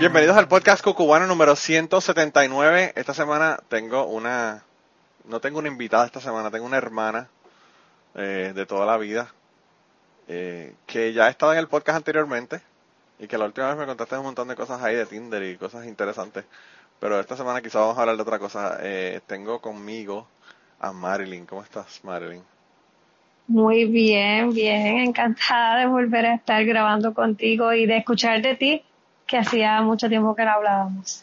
Bienvenidos al podcast Cucubano número 179. Esta semana tengo una, no tengo una invitada esta semana, tengo una hermana eh, de toda la vida eh, que ya ha estado en el podcast anteriormente y que la última vez me contaste un montón de cosas ahí de Tinder y cosas interesantes. Pero esta semana quizá vamos a hablar de otra cosa. Eh, tengo conmigo a Marilyn. ¿Cómo estás, Marilyn? Muy bien, bien. Encantada de volver a estar grabando contigo y de escuchar de ti, que hacía mucho tiempo que no hablábamos.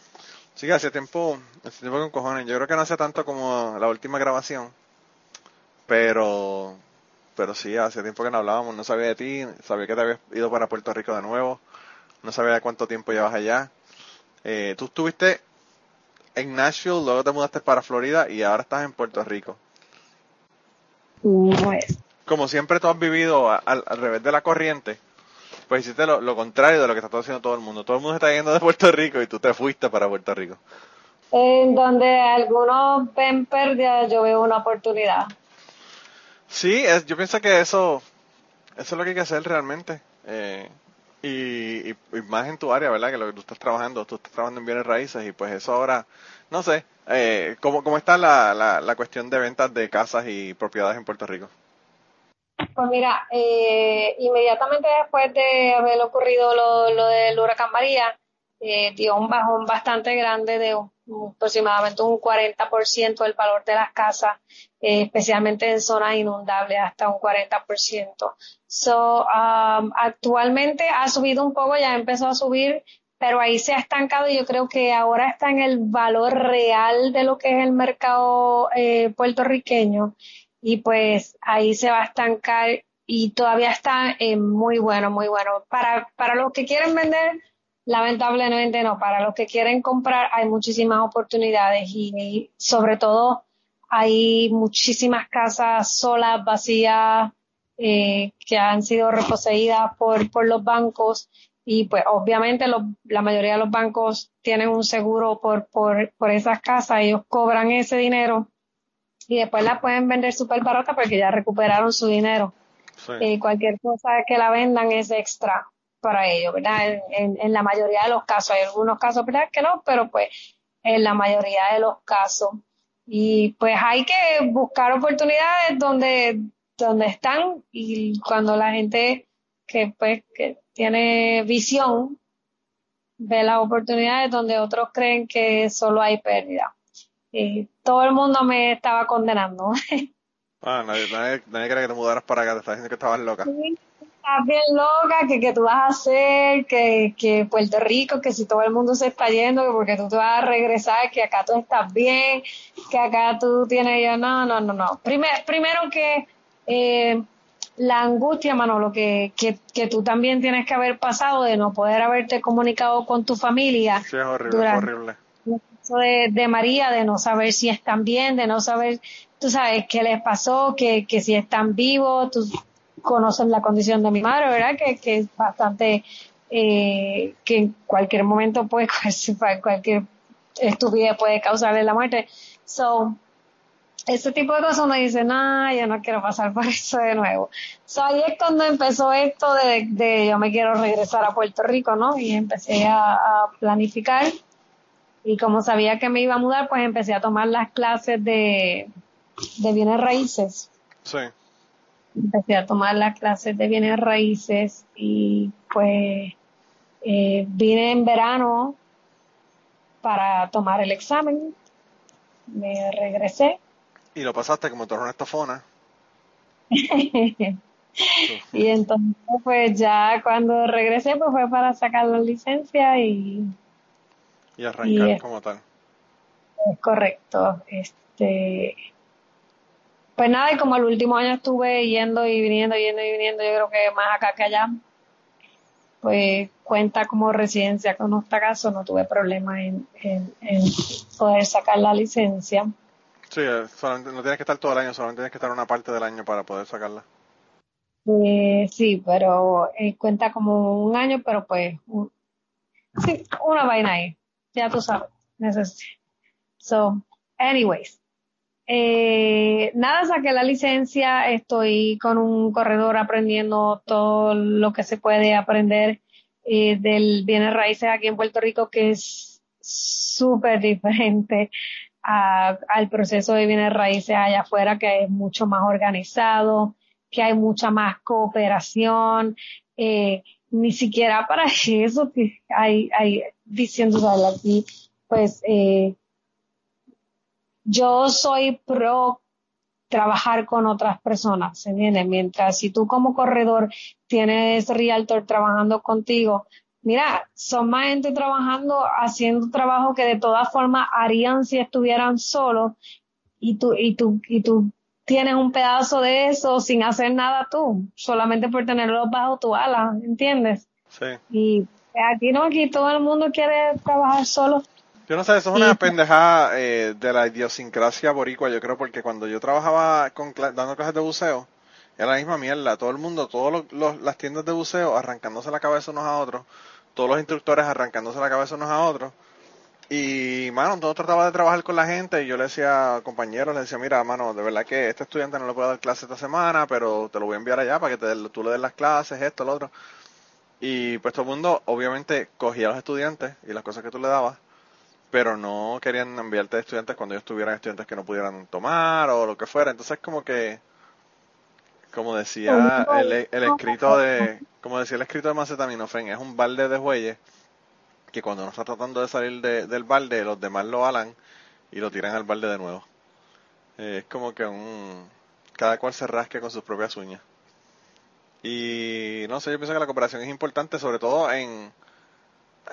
Sí, hace tiempo, hace tiempo con cojones. Yo creo que no hace tanto como la última grabación. Pero, pero sí, hace tiempo que no hablábamos. No sabía de ti, sabía que te habías ido para Puerto Rico de nuevo no sabía cuánto tiempo llevas allá. Eh, tú estuviste en Nashville, luego te mudaste para Florida y ahora estás en Puerto Rico. Pues. Como siempre tú has vivido al, revés de la corriente, pues hiciste lo, contrario de lo que está haciendo todo el mundo. Todo el mundo está yendo de Puerto Rico y tú te fuiste para Puerto Rico. En donde algunos ven pérdida, yo veo una oportunidad. Sí, es, yo pienso que eso, eso es lo que hay que hacer realmente. Eh, y, más en tu área, ¿verdad? Que lo que tú estás trabajando, tú estás trabajando en bienes raíces y pues eso ahora, no sé, eh, ¿cómo, ¿cómo está la, la, cuestión de ventas de casas y propiedades en Puerto Rico? Pues mira, eh, inmediatamente después de haber ocurrido lo, lo del huracán María, eh, dio un bajón bastante grande de aproximadamente un 40% del valor de las casas, eh, especialmente en zonas inundables, hasta un 40%. So, um, actualmente ha subido un poco, ya empezó a subir, pero ahí se ha estancado y yo creo que ahora está en el valor real de lo que es el mercado eh, puertorriqueño y pues ahí se va a estancar y todavía está eh, muy bueno, muy bueno. Para, para los que quieren vender, lamentablemente no. Para los que quieren comprar hay muchísimas oportunidades y, sobre todo hay muchísimas casas solas, vacías, eh, que han sido reposeídas por, por los bancos y pues obviamente la mayoría de los bancos tienen un seguro por, por, por esas casas, ellos cobran ese dinero y después la pueden vender súper barata porque ya recuperaron su dinero. y eh, cualquier cosa que la vendan es extra para ellos, ¿verdad? En, en, la mayoría de los casos, hay algunos casos, ¿verdad? Que no, pero pues en la mayoría de los casos. Y pues hay que buscar oportunidades donde, donde están y cuando la gente que pues que tiene visión ve las oportunidades donde otros creen que solo hay pérdida. Y todo el mundo me estaba condenando. Ah, nadie, nadie, nadie cree que te mudaras para acá, te estaba diciendo que estabas loca. Sí, estás bien loca, que, que tú vas a hacer, que, que Puerto Rico, que si todo el mundo se está yendo, que porque tú te vas a regresar, que acá tú estás bien, que acá tú tienes yo, no, no, no, no. Primero, primero que eh, la angustia, Manolo, que, que, que tú también tienes que haber pasado de no poder haberte comunicado con tu familia. Sí, es horrible, es horrible. De, de María, de no saber si están bien, de no saber, tú sabes, qué les pasó, que, que si están vivos, tú, conocen la condición de mi madre, ¿verdad? Que, que es bastante, eh, que en cualquier momento puede, cualquier estupidez puede causarle la muerte. So, ese tipo de cosas uno dice, no, yo no quiero pasar por eso de nuevo. So, ahí es cuando empezó esto de, de yo me quiero regresar a Puerto Rico, ¿no? Y empecé a, planificar. Y como sabía que me iba a mudar, pues empecé a tomar las clases de, de bienes raíces. Sí empecé a tomar las clases de bienes raíces y pues eh, vine en verano para tomar el examen, me regresé. Y lo pasaste como torre una estafona. y entonces pues ya cuando regresé pues fue para sacar la licencia y... Y arrancar como tal. Es correcto. Este, pues nada, y como el último año estuve yendo y viniendo, yendo y viniendo, yo creo que más acá que allá. pues cuenta como residencia con casa, no tuve problema en, en, en poder sacar la licencia. Sí, eh, solamente, no tienes que estar todo el año, solamente tienes que estar una parte del año para poder sacarla. Eh, sí, pero eh, cuenta como un año, pero pues, un- sí, una vaina ahí, ya tú sabes. So, anyways, eh, nada, saqué la licencia, estoy con un corredor aprendiendo todo lo que se puede aprender eh, del bienes raíces aquí en Puerto Rico, que es súper diferente al proceso de bienes raíces allá afuera, que es mucho más organizado, que hay mucha más cooperación, eh, ni siquiera para eso hay, hay diciendo ¿sabes? aquí, pues eh, yo soy pro trabajar con otras personas, ¿se? Mientras si tú como corredor tienes realtor trabajando contigo, mira, son más gente trabajando, haciendo trabajo que de todas formas harían si estuvieran solos y tú, y tú, y tú tienes un pedazo de eso sin hacer nada tú, solamente por tenerlo bajo tu ala, ¿entiendes? Sí. Y aquí no, aquí todo el mundo quiere trabajar solo. Yo no sé, eso es una pendejada eh, de la idiosincrasia boricua, yo creo, porque cuando yo trabajaba con dando clases de buceo, era la misma mierda. Todo el mundo, todas las tiendas de buceo arrancándose la cabeza unos a otros, todos los instructores arrancándose la cabeza unos a otros. Y, mano, todo trataba de trabajar con la gente y yo le decía a compañeros, le decía, mira, mano, de verdad que este estudiante no le puedo dar clase esta semana, pero te lo voy a enviar allá para que te, tú le des las clases, esto, lo otro. Y pues todo el mundo, obviamente, cogía a los estudiantes y las cosas que tú le dabas, pero no querían enviarte estudiantes cuando ellos tuvieran estudiantes que no pudieran tomar o lo que fuera. Entonces, como que, como decía el, el escrito de, como decía el escrito de Macetaminofen, es un balde de bueyes que cuando uno está tratando de salir de- del balde, los demás lo alan y lo tiran al balde de nuevo. Eh, es como que un, cada cual se rasque con sus propias uñas. Y no sé, yo pienso que la cooperación es importante, sobre todo en,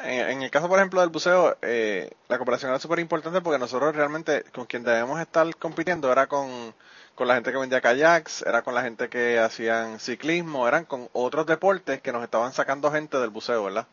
en, el caso, por ejemplo, del buceo, eh, la cooperación era súper importante porque nosotros realmente con quien debemos estar compitiendo era con, con la gente que vendía kayaks, era con la gente que hacían ciclismo, eran con otros deportes que nos estaban sacando gente del buceo, ¿verdad?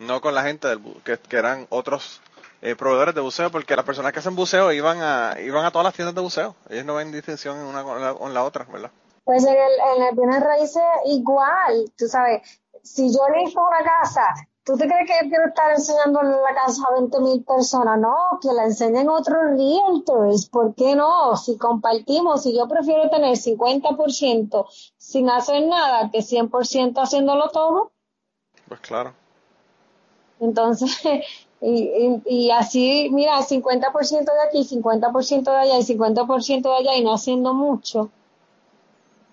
No con la gente del, que, que eran otros eh, proveedores de buceo, porque las personas que hacen buceo iban a, iban a todas las tiendas de buceo. Ellos no ven distinción en una con la, con la otra, ¿verdad? Pues en el, en el bienes raíces igual, tú sabes, si yo listo una casa, ¿tú te crees que yo quiero estar enseñando la casa a 20 mil personas? No, que la enseñen otros realtors, ¿por qué no? Si compartimos, si yo prefiero tener 50% sin hacer nada que 100% haciéndolo todo, Pues claro. entonces, y, y, y así, mira, 50% de aquí, 50% de allá y 50% de allá y no haciendo mucho,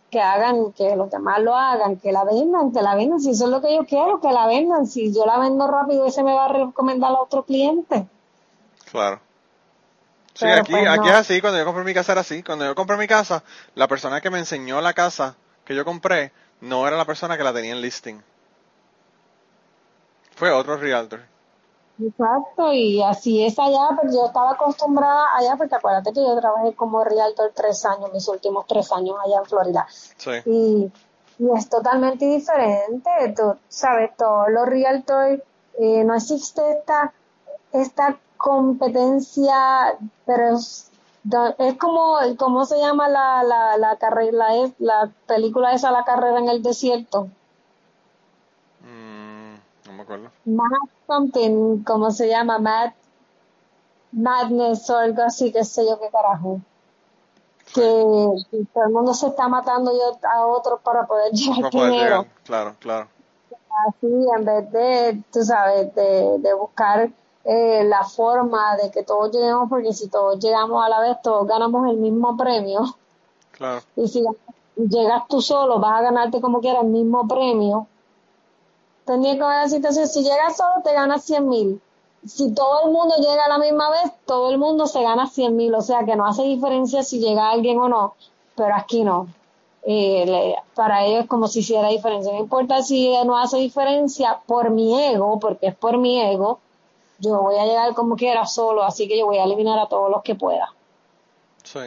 que hagan, que los demás lo hagan, que la vendan, que la vendan, si eso es lo que yo quiero, que la vendan, si yo la vendo rápido, ese me va a recomendar a otro cliente. Claro. Sí, Pero, aquí, pues, aquí no. es así, cuando yo compré mi casa era así. Cuando yo compré mi casa, la persona que me enseñó la casa que yo compré no era la persona que la tenía en listing. Fue otro realtor. Exacto, y así es allá, pero yo estaba acostumbrada allá, porque acuérdate que yo trabajé como realtor tres años, mis últimos tres años allá en Florida. Sí, y, y es totalmente diferente. Tú sabes, todos los realtors, eh, no existe esta, esta competencia, pero es, es como, ¿cómo se llama la, la, la carrera, la, la película esa, La carrera en el desierto? Mm, no me acuerdo. Mad something, ¿cómo se llama? Mad, Madness o algo así, qué sé yo qué carajo. Que, que todo el mundo se está matando yo a otro para poder llegar No poder primero. llegar. Claro, claro. así en vez de, tú sabes, de, de buscar eh, la forma de que todos lleguemos, porque si todos llegamos a la vez, todos ganamos el mismo premio. Claro. Y si llegas tú solo, vas a ganarte como quieras el mismo premio. Tendría que la situación, si llegas solo, te ganas 100 mil. Si todo el mundo llega a la misma vez, todo el mundo se gana 100 mil. O sea que no hace diferencia si llega alguien o no, pero aquí no. Eh, para ellos es como si hiciera diferencia. No importa si no hace diferencia por mi ego, porque es por mi ego, yo voy a llegar como quiera solo, así que yo voy a eliminar a todos los que pueda. Sí.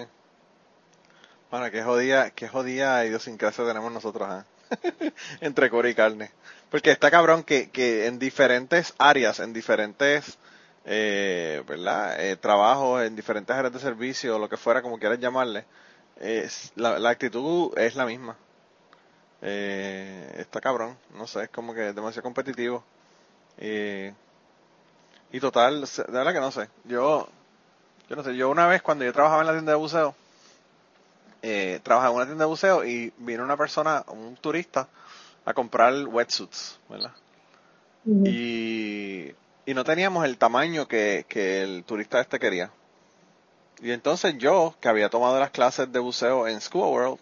Bueno, qué jodida, qué jodida idiosincrasia tenemos nosotros, ¿ah? Entre core y carne. Porque está cabrón que, que en diferentes áreas, en diferentes, eh, ¿verdad? Eh, trabajos, en diferentes áreas de servicio, lo que fuera, como quieras llamarle, es, la, la actitud es la misma. Eh, está cabrón, no sé, es como que es demasiado competitivo. Eh, y total, de verdad que no sé. Yo, yo no sé, yo una vez cuando yo trabajaba en la tienda de buceo, eh, trabajaba en una tienda de buceo y vino una persona, un turista, a comprar wetsuits, ¿verdad? y, y no teníamos el tamaño que, que el turista este quería. Y entonces yo, que había tomado las clases de buceo en Scuba World,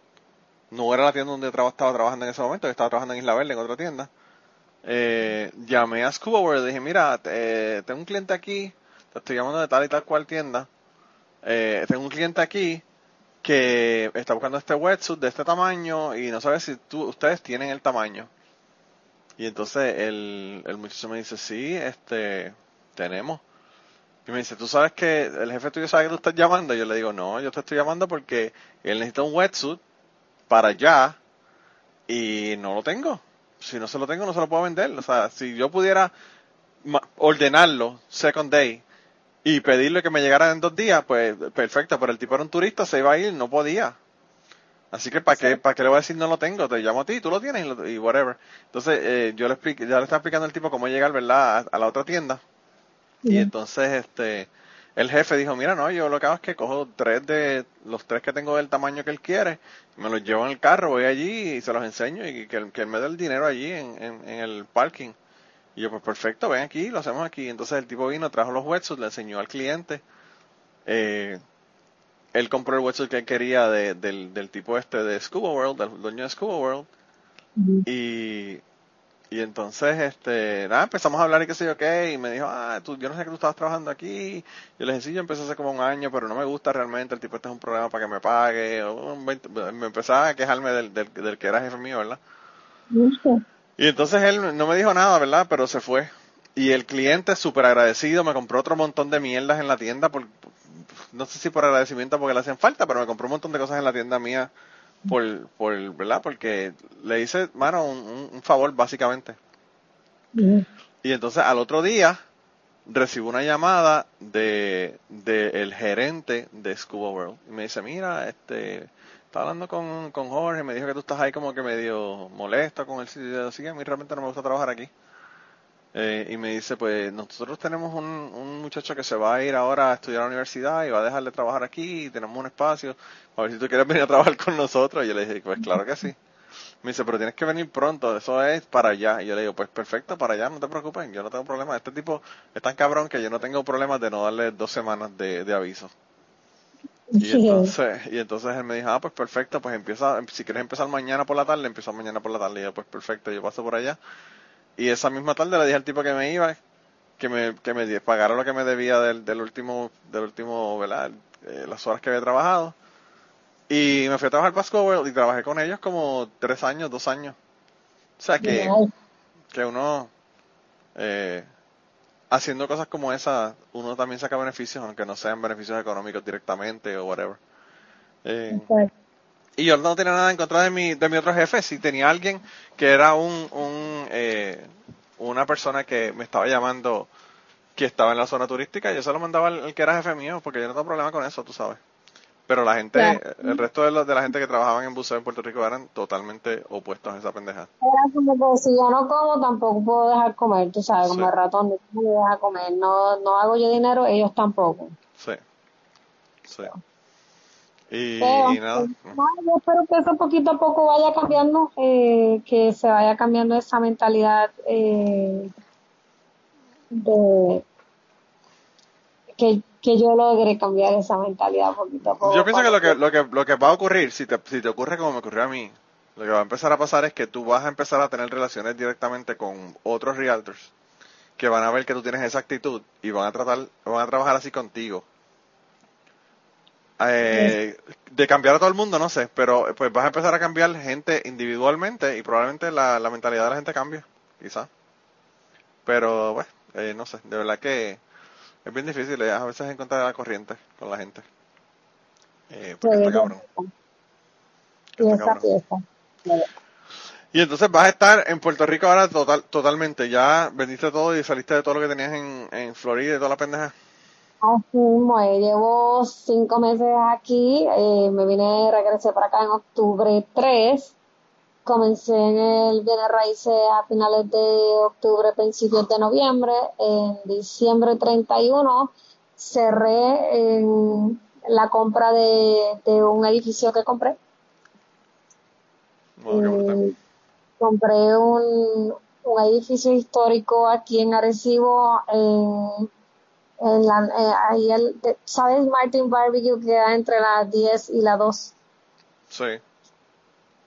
no era la tienda donde estaba trabajando en ese momento, yo estaba trabajando en Isla Verde, en otra tienda, eh, llamé a Scuba World y dije, mira, eh, tengo un cliente aquí, te estoy llamando de tal y tal cual tienda, eh, tengo un cliente aquí que está buscando este wetsuit de este tamaño y no sabe si tú, ustedes tienen el tamaño. Y entonces el, el muchacho me dice, sí, este, tenemos. Y me dice, ¿tú sabes que el jefe tuyo sabe que tú estás llamando? Y yo le digo, no, yo te estoy llamando porque él necesita un wetsuit para allá y no lo tengo. Si no se lo tengo, no se lo puedo vender. O sea, si yo pudiera ordenarlo, second day, y pedirle que me llegara en dos días, pues perfecto, pero el tipo era un turista, se iba a ir, no podía. Así que, ¿para qué, ¿para qué le voy a decir no lo tengo? Te llamo a ti, tú lo tienes y, whatever. Entonces, eh, yo le expliqué, ya le estaba explicando al tipo cómo llegar, ¿verdad?, a, la otra tienda. Y entonces, este, el jefe dijo, mira, no, yo lo que hago es que cojo tres de los tres que tengo del tamaño que él quiere, me los llevo en el carro, voy allí y se los enseño y que, él, que él me dé el dinero allí en, en, en, el parking. Y yo, pues perfecto, ven aquí, lo hacemos aquí. Entonces el tipo vino, trajo los wetsuits, le enseñó al cliente. Eh, él compró el wetsuit que él quería de, del, del tipo este de Scuba World, del dueño de Scuba World. Y y entonces, este, nada, empezamos a hablar y qué sé yo qué, y me dijo, ah, tú, yo no sé que tú estabas trabajando aquí. Yo le dije, sí, yo empecé hace como un año, pero no me gusta realmente, el tipo este es un problema para que me pague. me empezaba a quejarme del, del, del, que era jefe mío, ¿verdad? Y entonces él no me dijo nada, ¿verdad? Pero se fue. Y el cliente, súper agradecido, me compró otro montón de mierdas en la tienda, por, no sé si por agradecimiento porque le hacían falta, pero me compró un montón de cosas en la tienda mía por, por ¿verdad? Porque le hice, mano, un, un favor básicamente. Y entonces al otro día recibo una llamada de, de el gerente de Scuba World y me dice, mira, este, estaba hablando con, con Jorge, me dijo que tú estás ahí como que medio molesto con el sitio, así que a mí realmente no me gusta trabajar aquí. Eh, y me dice, pues nosotros tenemos un, un, muchacho que se va a ir ahora a estudiar a la universidad y va a dejar de trabajar aquí y tenemos un espacio, a ver si tú quieres venir a trabajar con nosotros. Y yo le dije, pues claro que sí. Me dice, pero tienes que venir pronto, eso es para allá. Y yo le digo, pues perfecto, para allá, no te preocupes, yo no tengo problema. Este tipo es tan cabrón que yo no tengo problemas de no darle dos semanas de, de aviso. Y entonces, y entonces él me dijo, ah, pues perfecto, pues empieza, si quieres empezar mañana por la tarde, empieza mañana por la tarde. Y yo, pues perfecto, yo paso por allá. Y esa misma tarde le dije al tipo que me iba, que me, que me pagara lo que me debía del, del último, del último, ¿verdad? Eh, las horas que había trabajado. Y me fui a trabajar para Scoville y trabajé con ellos como tres años, dos años. O sea que, que uno, eh, haciendo cosas como esa, uno también saca beneficios, aunque no sean beneficios económicos directamente o whatever. Eh, y yo no tenía nada en contra de mi, de mi otro jefe, si tenía alguien que era un, un eh, una persona que me estaba llamando que estaba en la zona turística, yo se lo mandaba al, que era jefe mío, porque yo no tengo problema con eso, tú sabes. Pero la gente, el resto de, los, de la gente que trabajaban en buceo en Puerto Rico eran totalmente opuestos a esa pendeja. Era como que si yo no como, tampoco puedo dejar comer, tú sabes, como el ratón, no me deja comer, no, no hago yo dinero, ellos tampoco. Sí, sí. Y, nada. yo espero que eso poquito a poco vaya cambiando, eh, que se vaya cambiando esa mentalidad eh, de que, que yo logre cambiar esa mentalidad poquito a poco. Yo pienso que lo que, lo que lo que va a ocurrir, si te, si te ocurre como me ocurrió a mí, lo que va a empezar a pasar es que tú vas a empezar a tener relaciones directamente con otros realtors que van a ver que tú tienes esa actitud y van a tratar, van a trabajar así contigo eh, de cambiar a todo el mundo, no sé, pero pues vas a empezar a cambiar gente individualmente y probablemente la, la mentalidad de la gente cambie, quizás. Pero, bueno, eh, no sé, de verdad que es bien difícil eh, a veces encontrar la corriente con la gente. Eh, porque está cabrón. Y entonces vas a estar en Puerto Rico ahora total, totalmente. Ya vendiste todo y saliste de todo lo que tenías en, en Florida y toda la pendeja. Así mismo, eh, llevo cinco meses aquí, eh, me vine, regresé para acá en octubre 3, comencé en el Bienes Raíces a finales de octubre, principios de noviembre, en diciembre 31 cerré en la compra de, de un edificio que compré. Eh, compré un, un edificio histórico aquí en Arecibo, en, en la, eh, ahí el, ¿sabes Martin Barbecue que queda entre las 10 y las 2? Sí.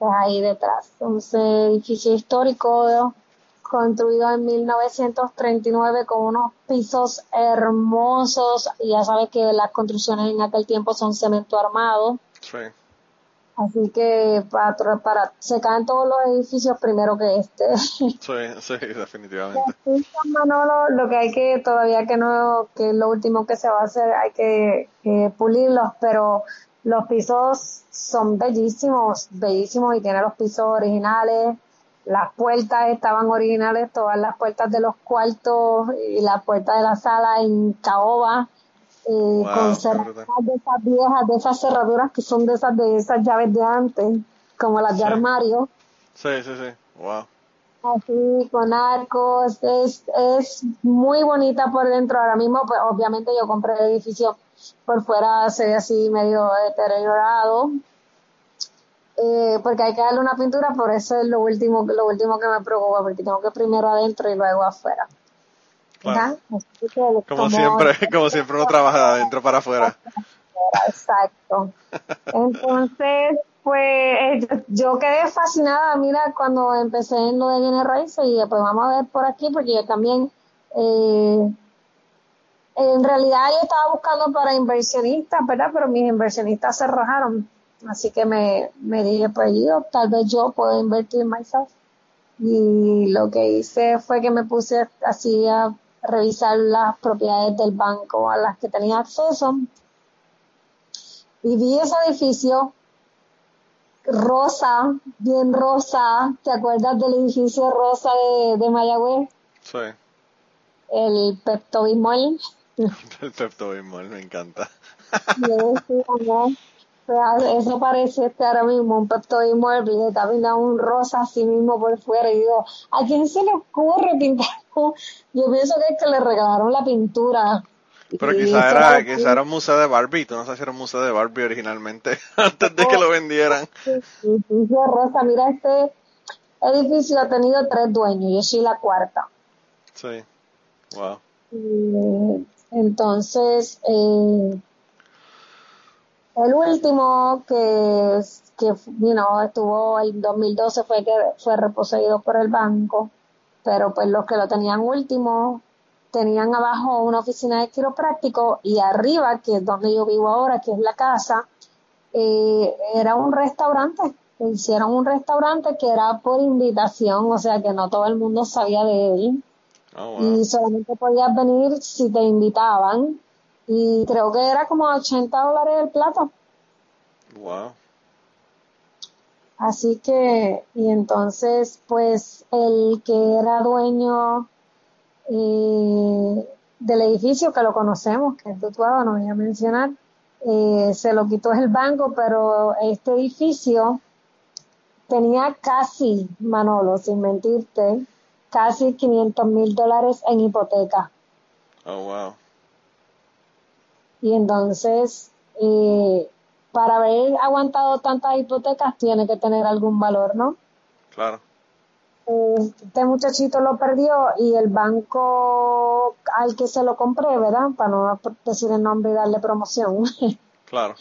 Pues ahí detrás. Entonces, edificio histórico construido en 1939 con unos pisos hermosos. Ya sabes que las construcciones en aquel tiempo son cemento armado. Sí. Así que para, para se caen todos los edificios primero que este. Sí, sí, definitivamente. Manolo, lo que hay que todavía que no, que es lo último que se va a hacer, hay que eh, pulirlos, pero los pisos son bellísimos, bellísimos y tiene los pisos originales, las puertas estaban originales, todas las puertas de los cuartos y las puertas de la sala en caoba, eh, Wow, con cerraduras de esas viejas, de esas cerraduras que son de esas, de esas llaves de antes, como las de armario. Sí, sí, sí. Wow. Así, con arcos, es, es muy bonita por dentro. Ahora mismo, pues obviamente yo compré el edificio por fuera, se ve así medio deteriorado, eh, porque hay que darle una pintura, por eso es lo último, lo último que me preocupa, porque tengo que primero adentro y luego afuera. Claro. Que Como siempre, como siempre uno trabaja de adentro para afuera. Exacto. Entonces, pues eh, yo, yo quedé fascinada, mira, cuando empecé en lo de bienes raíces y pues vamos a ver por aquí, porque yo también, eh, en realidad yo estaba buscando para inversionistas, ¿verdad? Pero mis inversionistas se rajaron. Así que me, me dije, pues yo, tal vez yo puedo invertir myself. Y lo que hice fue que me puse así a revisar las propiedades del banco a las que tenía acceso y vi ese edificio rosa, bien rosa, ¿te acuerdas del edificio rosa de, de Mayagüez? Sí. El Pepto Bismol. El Pepto Bismol me encanta. Yo sea, eso parece este ahora mismo un Pepto Bismol, y está pintado un rosa así mismo por fuera y digo, ¿a quién se le ocurre pintar? un-?" Yo pienso que es que le regalaron la pintura. Pero quizá era, quizá era un museo de Barbie. Tú no sabes si era un museo de Barbie originalmente, antes de que lo vendieran. edificio rosa. Mira, este edificio ha tenido tres dueños, yo soy la cuarta. Sí. Wow. Y, entonces, eh, el último que, que you know, estuvo el 2012 fue que fue reposeído por el banco, pero pues los que lo tenían último tenían abajo una oficina de quiropráctico y arriba, que es donde yo vivo ahora, que es la casa, eh, era un restaurante. Hicieron un restaurante que era por invitación, o sea que no todo el mundo sabía de él Oh, wow. y solamente podías venir si te invitaban y creo que era como 80 dólares el plato. Wow. Así que, y entonces, pues, el que era dueño eh, del edificio, que lo conocemos, que es Tutuado, no voy a mencionar, eh, se lo quitó el banco, pero este edificio tenía casi, Manolo, sin mentirte, casi 500 mil dólares en hipoteca. Oh, wow. Y entonces, eh, para haber aguantado tantas hipotecas, tiene que tener algún valor, ¿no? Claro. Eh, Este muchachito lo perdió y el banco al que se lo compré, ¿verdad? Para no decir el nombre y darle promoción. Claro.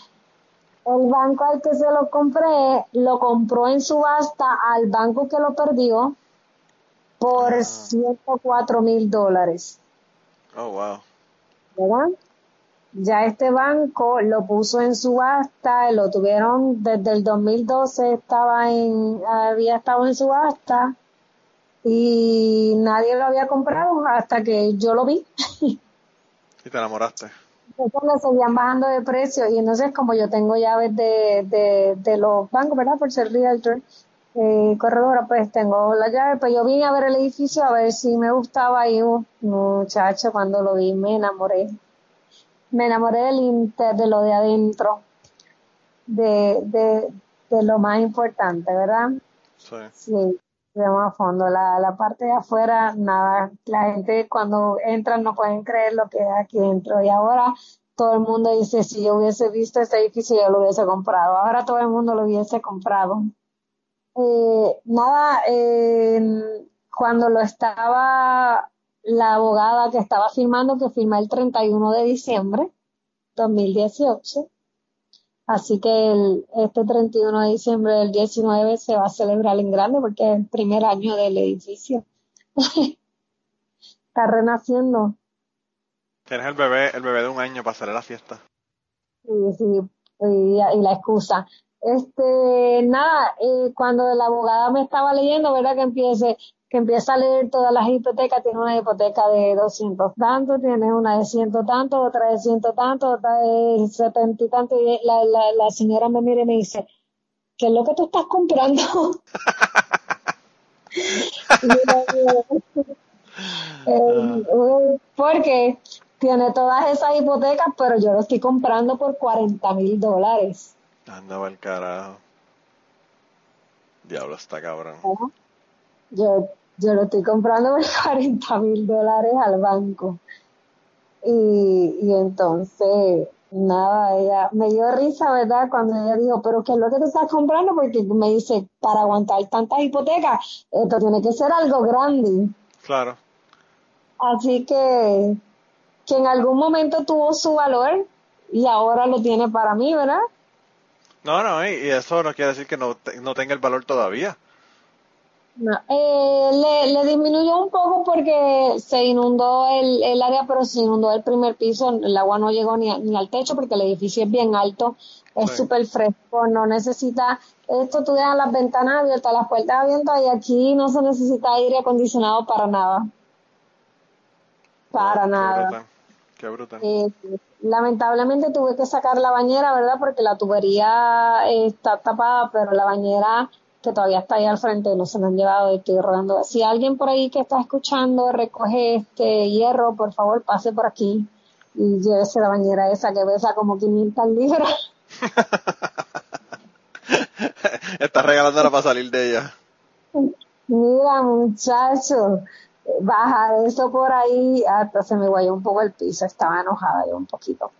El banco al que se lo compré lo compró en subasta al banco que lo perdió por Ah. 104 mil dólares. Oh, wow. ¿verdad? Ya este banco lo puso en subasta, lo tuvieron desde el 2012, estaba en, había estado en subasta y nadie lo había comprado hasta que yo lo vi. Y te enamoraste. Entonces le seguían bajando de precio y entonces como yo tengo llaves de, de, de los bancos, ¿verdad? Por ser realtor, eh, corredora, pues tengo la llave, pues yo vine a ver el edificio a ver si me gustaba y un muchacho cuando lo vi me enamoré. Me enamoré del inter, de lo de adentro, de, de, de lo más importante, ¿verdad? Sí. Sí, a fondo. La, la parte de afuera, nada, la gente cuando entran no pueden creer lo que hay aquí dentro y ahora todo el mundo dice, si yo hubiese visto este edificio yo lo hubiese comprado, ahora todo el mundo lo hubiese comprado. Eh, nada, eh, cuando lo estaba la abogada que estaba firmando, que firma el 31 de diciembre 2018. Así que el, este 31 de diciembre del 19 se va a celebrar en grande porque es el primer año del edificio. Está renaciendo. Tienes el bebé, el bebé de un año para hacer la fiesta. Sí, sí, y, y la excusa. Este, nada, eh, cuando la abogada me estaba leyendo, ¿verdad? Que empiece, que empieza a leer todas las hipotecas, tiene una hipoteca de 200 tanto, tiene una de ciento tanto, otra de ciento tanto, otra de 70 y tanto, y la, señora me mira y me dice, ¿qué es lo que tú estás comprando? Eh, porque tiene todas esas hipotecas, pero yo lo estoy comprando por 40 mil dólares. Andaba el carajo. Diablo, está cabrón. Yo, yo lo estoy comprando por 40 mil dólares al banco. Y, y entonces, nada, ella me dio risa, ¿verdad? Cuando ella dijo, pero ¿qué es lo que tú estás comprando? Porque me dice, para aguantar tantas hipotecas, esto tiene que ser algo grande. Claro. Así que, que en algún momento tuvo su valor y ahora lo tiene para mí, ¿verdad? No, no, y, eso no quiere decir que no, te- no tenga el valor todavía. No, eh, le, le disminuyó un poco porque se inundó el, el área, pero se inundó el primer piso. El agua no llegó ni, a- ni al techo porque el edificio es bien alto, es Sí. súper fresco, no necesita. Esto tú dejas las ventanas abiertas, las puertas abiertas y aquí no se necesita aire acondicionado para nada. Para nada. Qué brutal. Eh, lamentablemente tuve que sacar la bañera, ¿verdad? Porque la tubería eh, está tapada, pero la bañera que todavía está ahí al frente no se me han llevado y estoy rodando. Si alguien por ahí que está escuchando recoge este hierro, por favor pase por aquí y llévese la bañera esa que pesa como 500 libras. Estás regalándola para salir de ella. Mira, muchacho, bajar eso por ahí, hasta se me guayó un poco el piso, estaba enojada yo un poquito.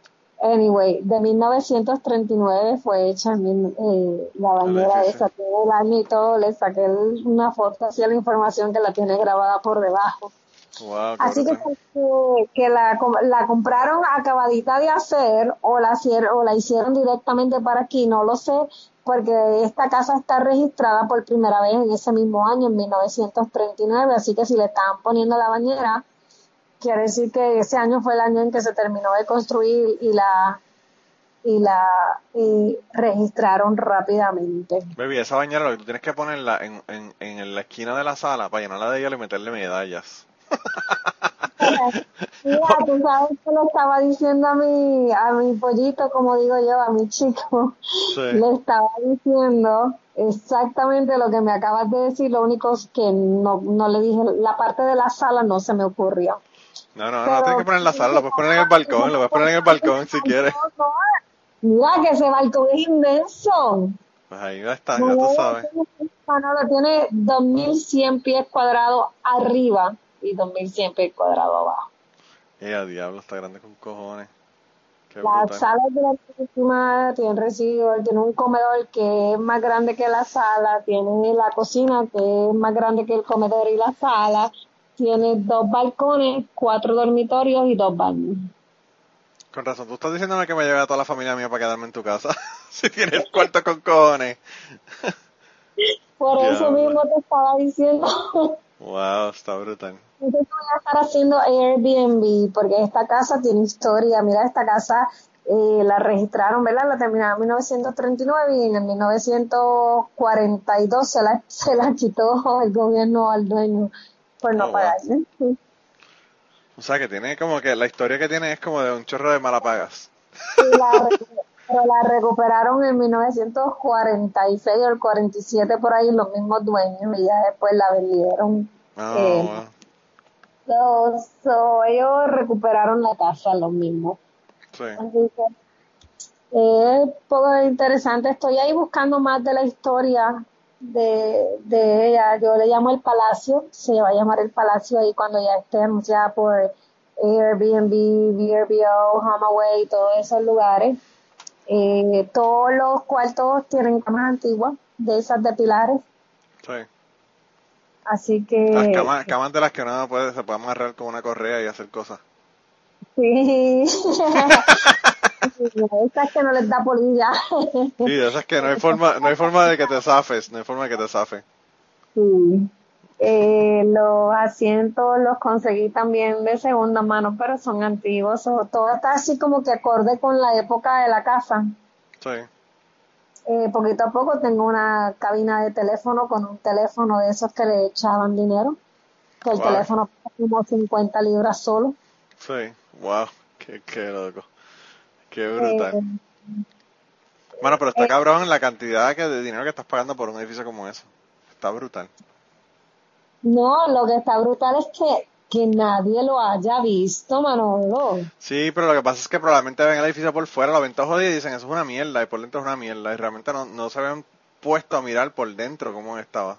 Anyway, de 1939 fue hecha mil- eh, la bañera edificio. esa, todo el año y todo, le saqué una foto hacia la información que la tiene grabada por debajo. Wow, Así que, que, que la, la compraron acabadita de hacer o la, o la hicieron directamente para aquí, no lo sé, porque esta casa está registrada por primera vez en ese mismo año, en 1939, así que si le estaban poniendo la bañera, quiere decir que ese año fue el año en que se terminó de construir y la y la y registraron rápidamente. Baby, esa bañera lo que tú tienes que ponerla en, en, en la esquina de la sala para llenarla de hielo y meterle medallas. Mira, tú sabes que le estaba diciendo a mi, a mi pollito, como digo yo, a mi chico, Sí. le estaba diciendo exactamente lo que me acabas de decir, lo único es que no, no le dije, la parte de la sala no se me ocurrió. No, no, no, Pero- tienes que poner en la sala, lo puedes poner en el balcón, lo puedes poner en el balcón si quieres. Mira que ese balcón es inmenso. Pues ahí está, ya tú sabes. Manolo tiene 2100 pies cuadrados arriba y 2100 pies cuadrados abajo. Eh, a diablo, está grande con cojones. Qué La brutal. sala es grandísima, tiene recibidor, tiene un comedor que es más grande que la sala, tiene la cocina que es más grande que el comedor y la sala, tiene dos balcones, cuatro dormitorios y dos baños. Con razón, tú estás diciéndome que me lleve a toda la familia mía para quedarme en tu casa. si tienes cuarto con cojones. Por eso mismo te estaba diciendo, Wow, está brutal. Entonces voy a estar haciendo Airbnb porque esta casa tiene historia. Mira, esta casa eh, la registraron, ¿verdad? La terminaron en 1939 y en el 1942 se la, se la quitó el gobierno al dueño por no Oh, pagarle. O sea que tiene como que la historia que tiene es como de un chorro de malapagas. La, Pero la recuperaron en 1946 o el 47 por ahí los mismos dueños y ya después la vendieron. Ah, Eh. So, so, ellos recuperaron la casa los mismos. Sí. Así que es un poco interesante. Estoy ahí buscando más de la historia de, de ella. Yo le llamo el Palacio. Se va a llamar el Palacio ahí cuando ya esté anunciada por Airbnb, VRBO, HomeAway, todos esos lugares. Eh, todos los cuartos tienen camas antiguas, de esas de pilares. Sí. Así que... Las camas, camas de las que uno puede, se puede amarrar con una correa y hacer cosas. Sí. Esas que no les da polilla. Sí, esas que no hay forma, no hay forma de que te zafes, no hay forma de que te zafes. Sí. Eh, los asientos los conseguí también de segunda mano, pero son antiguos. o todo está así como que acorde con la época de la casa. Sí. Eh, poquito a poco tengo una cabina de teléfono con un teléfono de esos que le echaban dinero. Que el Wow. teléfono cuesta como 50 libras solo. Sí. Wow. Qué, qué loco. Qué brutal. Eh, Bueno, pero está cabrón la cantidad que, de dinero que estás pagando por un edificio como eso. Está brutal. no, lo que está brutal es que, que nadie lo haya visto, Manolo. Sí, pero lo que pasa es que probablemente ven el edificio por fuera, lo ven todo jodido y dicen eso es una mierda y por dentro es una mierda y realmente no, no se habían puesto a mirar por dentro cómo estaba.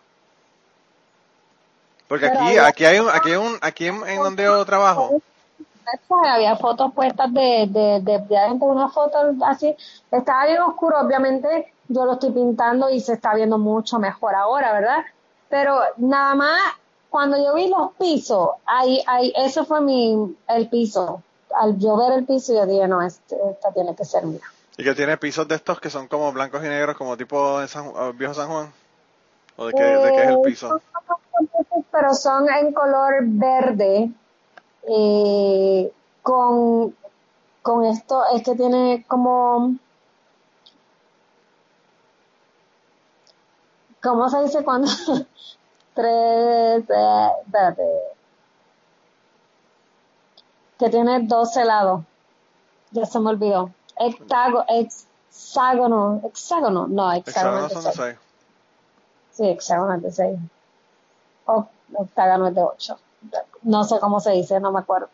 Porque Pero aquí, aquí hay un, aquí hay un, aquí en, en donde yo trabajo, Había fotos puestas de, de, de, de adentro, una foto así. Estaba bien oscuro, obviamente yo lo estoy pintando y se está viendo mucho mejor ahora, ¿verdad? Pero nada más, cuando yo vi los pisos, ahí, ahí, ese fue mi, el piso. Al yo ver el piso, yo dije, no, este, esta tiene que ser mía. y que tiene pisos de estos que son como blancos y negros, como tipo en San, Ju- Viejo San Juan. ¿O de qué, de qué es el Eh, piso? Pero son en color verde, eh, con, con esto, es que tiene como, ¿cómo se dice cuando? Tres, eh, espérate, que tiene 12 lados, ya se me olvidó, hectágono, hexágono, hexágono, no, hexágono Hexágonos es son de de seis. seis. Sí, hexágono es de 6. Octágono es de 8. No sé cómo se dice, no me acuerdo.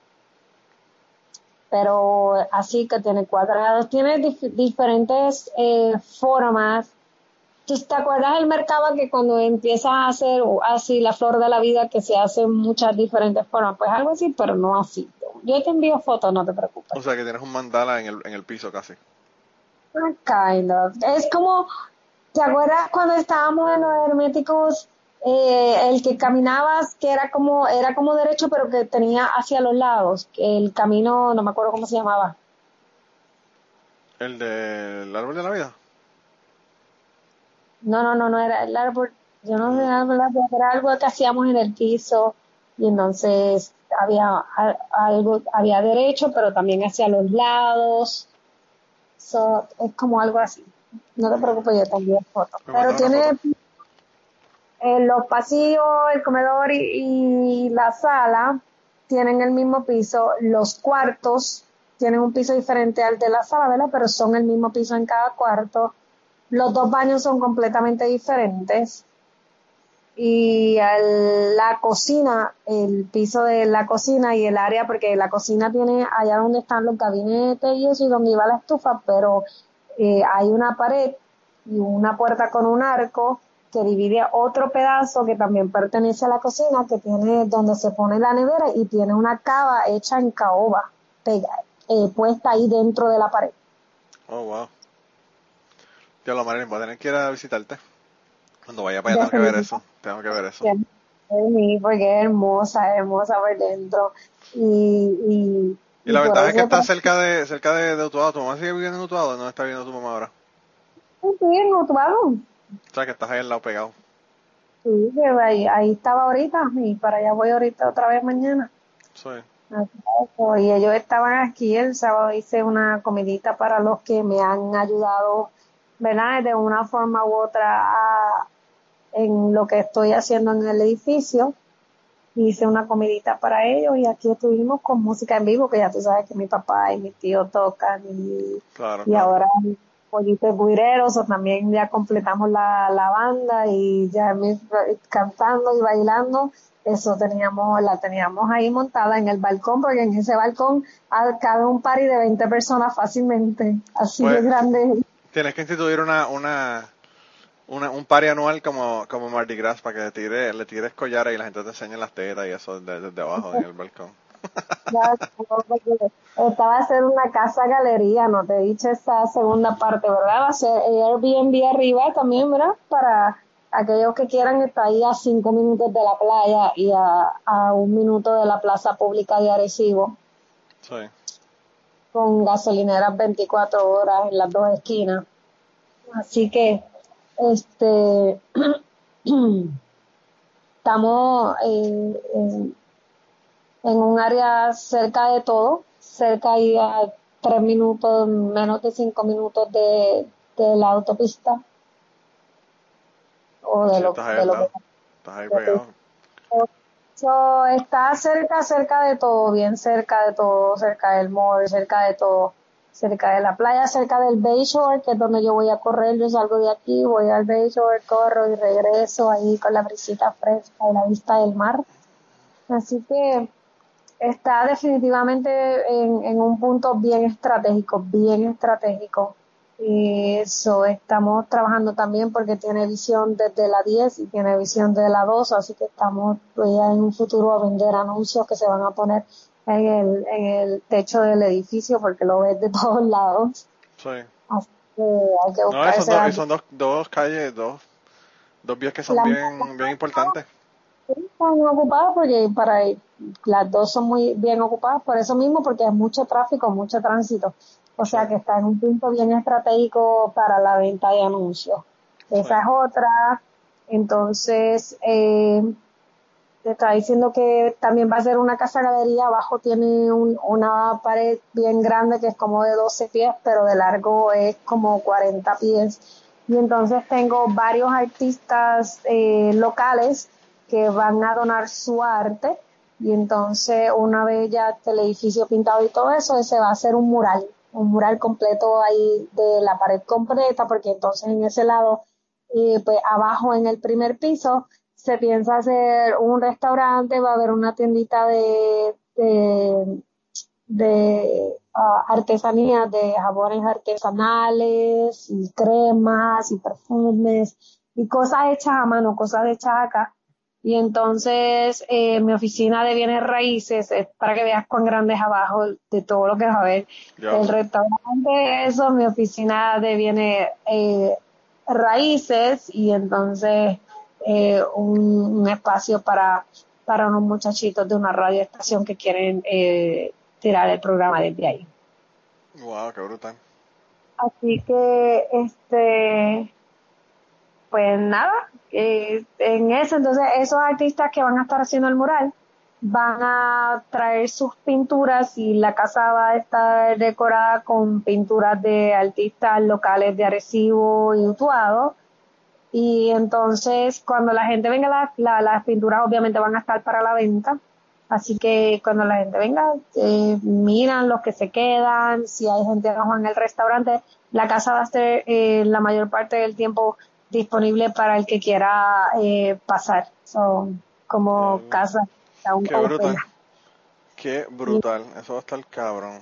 Pero así que tiene cuadrados, tiene dif- diferentes eh, formas. ¿Tú te acuerdas del mercado que cuando empiezas a hacer así la flor de la vida que se hacen muchas diferentes formas? Pues algo así, pero no así. Yo te envío fotos, no te preocupes. O sea que tienes un mandala en el, en el piso casi. Kind of. Es como, ¿te acuerdas cuando estábamos en los herméticos? eh, el que caminabas, que era como, era como derecho, pero que tenía hacia los lados. El camino, no me acuerdo cómo se llamaba. ¿El del árbol de la vida? No, no, no, no era el árbol. Yo no sé, era algo que hacíamos en el piso. Y entonces había algo, había derecho, pero también hacia los lados. So, es como algo así. No te preocupes, yo también fotos. Me Pero tiene eh, los pasillos, el comedor y, y la sala tienen el mismo piso. Los cuartos tienen un piso diferente al de la sala, ¿verdad? Pero son el mismo piso en cada cuarto. Los dos baños son completamente diferentes. Y la cocina, el piso de la cocina y el área, porque la cocina tiene allá donde están los gabinetes y eso, y donde iba la estufa, pero eh, hay una pared y una puerta con un arco que divide otro pedazo que también pertenece a la cocina, que tiene donde se pone la nevera y tiene una cava hecha en caoba, eh, puesta ahí dentro de la pared. Oh, wow. Tío, lo Marilyn, voy a tener que ir a visitarte. Cuando vaya para allá tengo que ver eso. Tengo que ver eso. Sí, porque es hermosa, es hermosa por dentro. Y, y, Y la por ventaja es que está cerca de, cerca de, de Utuado. ¿Tu mamá sigue viviendo en Utuado? ¿Dónde está viviendo tu mamá ahora? Sí, en Utuado. O sea, que estás ahí al lado pegado. Sí, ahí, ahí estaba ahorita y para allá voy ahorita otra vez mañana. Sí. Y ellos estaban aquí el sábado, hice una comidita para los que me han ayudado, ¿verdad? De una forma u otra a- en lo que estoy haciendo en el edificio. Hice una comidita para ellos y aquí estuvimos con música en vivo, que ya tú sabes que mi papá y mi tío tocan y, Claro. y claro. ahora pollitos guireros, o también ya completamos la, la banda y ya cantando y bailando, eso teníamos, la teníamos ahí montada en el balcón, porque en ese balcón cabe un party de 20 personas fácilmente, así Pues- de grande. Tienes que instituir una, una, una, un party anual como, como Mardi Gras para que le, tire, le tires collares y la gente te enseñe las tetas y eso desde, desde abajo en el balcón. Ya, porque Esta va a ser una casa galería, no te he dicho esa segunda parte, ¿verdad? Va a ser Airbnb arriba también, ¿verdad? Para aquellos que quieran estar ahí a cinco minutos de la playa y a, a un minuto de la plaza pública de Arecibo, Sí. Con gasolineras 24 horas en las dos esquinas. Así que, este, estamos en, en un área cerca de todo, cerca y a tres minutos, menos de cinco minutos de, de la autopista. O de Sí, lo, estás ahí de lo que Estás ahí pegado. So, está cerca, cerca de todo, bien cerca de todo, cerca del mall, cerca de todo, cerca de la playa, cerca del Bayshore, que es donde yo voy a correr, yo salgo de aquí, voy al Bayshore, corro y regreso ahí con la brisita fresca y la vista del mar. Así que está definitivamente en, en un punto bien estratégico, bien estratégico. Y eso estamos trabajando también porque tiene visión desde la 10 y tiene visión de la 2, así que estamos pues, ya en un futuro a vender anuncios que se van a poner en el, en el techo del edificio porque lo ves de todos lados. Sí. Así que hay que No, buscar esos ese dos, son dos, dos calles, dos, dos vías que son bien, bien importantes. Sí, están ocupadas porque para las dos son muy bien ocupadas por eso mismo porque hay mucho tráfico, mucho tránsito. O sea que está en un punto bien estratégico para la venta de anuncios. Esa es otra. Entonces, eh, te está diciendo que también va a ser una casa galería. Abajo tiene un- una pared bien grande que es como de 12 pies, pero de largo es como 40 pies. Y entonces tengo varios artistas eh, locales que van a donar su arte. Y entonces, una vez ya el edificio pintado y todo eso, se va a hacer un mural, un mural completo ahí de la pared completa, porque entonces en ese lado, eh, pues abajo en el primer piso, se piensa hacer un restaurante, va a haber una tiendita de, de, de ah, artesanías, de jabones artesanales y cremas y perfumes y cosas hechas a mano, cosas hechas acá. Y entonces eh, mi oficina de bienes raíces es para que veas cuán grande es abajo de todo lo que va a ver. El restaurante, eso, mi oficina de bienes eh, raíces y entonces eh, un, un espacio para, para unos muchachitos de una radioestación que quieren eh, tirar el programa desde ahí. Wow, qué brutal. Así que, este, pues nada, eh, en eso, entonces esos artistas que van a estar haciendo el mural van a traer sus pinturas y la casa va a estar decorada con pinturas de artistas locales de Arecibo y Utuado. Y entonces cuando la gente venga, la- la- las pinturas obviamente van a estar para la venta. Así que cuando la gente venga, eh, miran los que se quedan, si hay gente abajo en el restaurante, la casa va a estar eh, la mayor parte del tiempo disponible para el que quiera eh, pasar. Son como Qué- casa, Qué open. brutal. Qué brutal. Eso va a estar cabrón.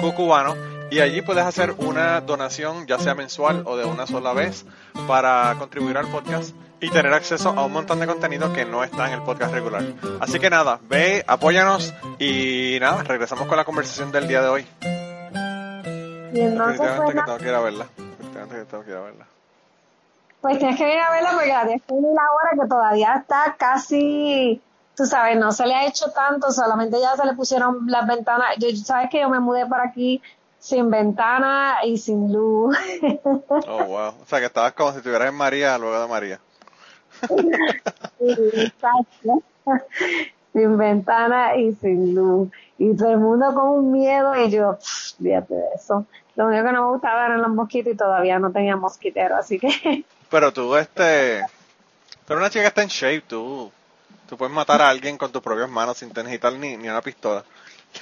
cucubano y allí puedes hacer una donación ya sea mensual o de una sola vez para contribuir al podcast y tener acceso a un montón de contenido que no está en el podcast regular. Así que nada, ve, apóyanos y nada, regresamos con la conversación del día de hoy. Y entonces, pues, que tengo que ir a verla. Que tengo que ir a verla. pues tienes que venir a verla porque la tienes que venir ahora que todavía está casi, tú sabes, no se le ha hecho tanto, solamente ya se le pusieron las ventanas. Yo, sabes que yo me mudé para aquí sin ventana y sin luz. Oh, wow. O sea, que estabas como si estuvieras en María luego de María. Exacto. sin ventana y sin luz. Y todo el mundo con un miedo y yo, fíjate de eso. Lo único que no me gustaba eran los mosquitos y todavía no tenía mosquitero, así que Pero tú, este... Eres una chica está en shape, tú... Tú puedes matar a alguien con tus propias manos sin necesitar ni, ni una pistola.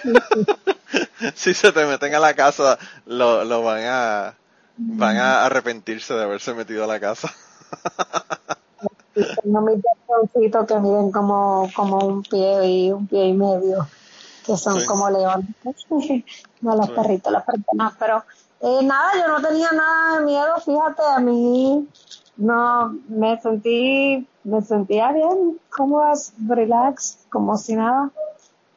si se te meten a la casa, lo, lo van a... Van a arrepentirse de haberse metido a la casa. tengo mis dragoncitos que miden como, como un pie y un pie y medio, que son Sí. como leones. no los Sí. perritos, las personas, pero eh, nada, yo no tenía nada de miedo, fíjate, a mí no me sentí, me sentía bien, cómoda, relax, como si nada.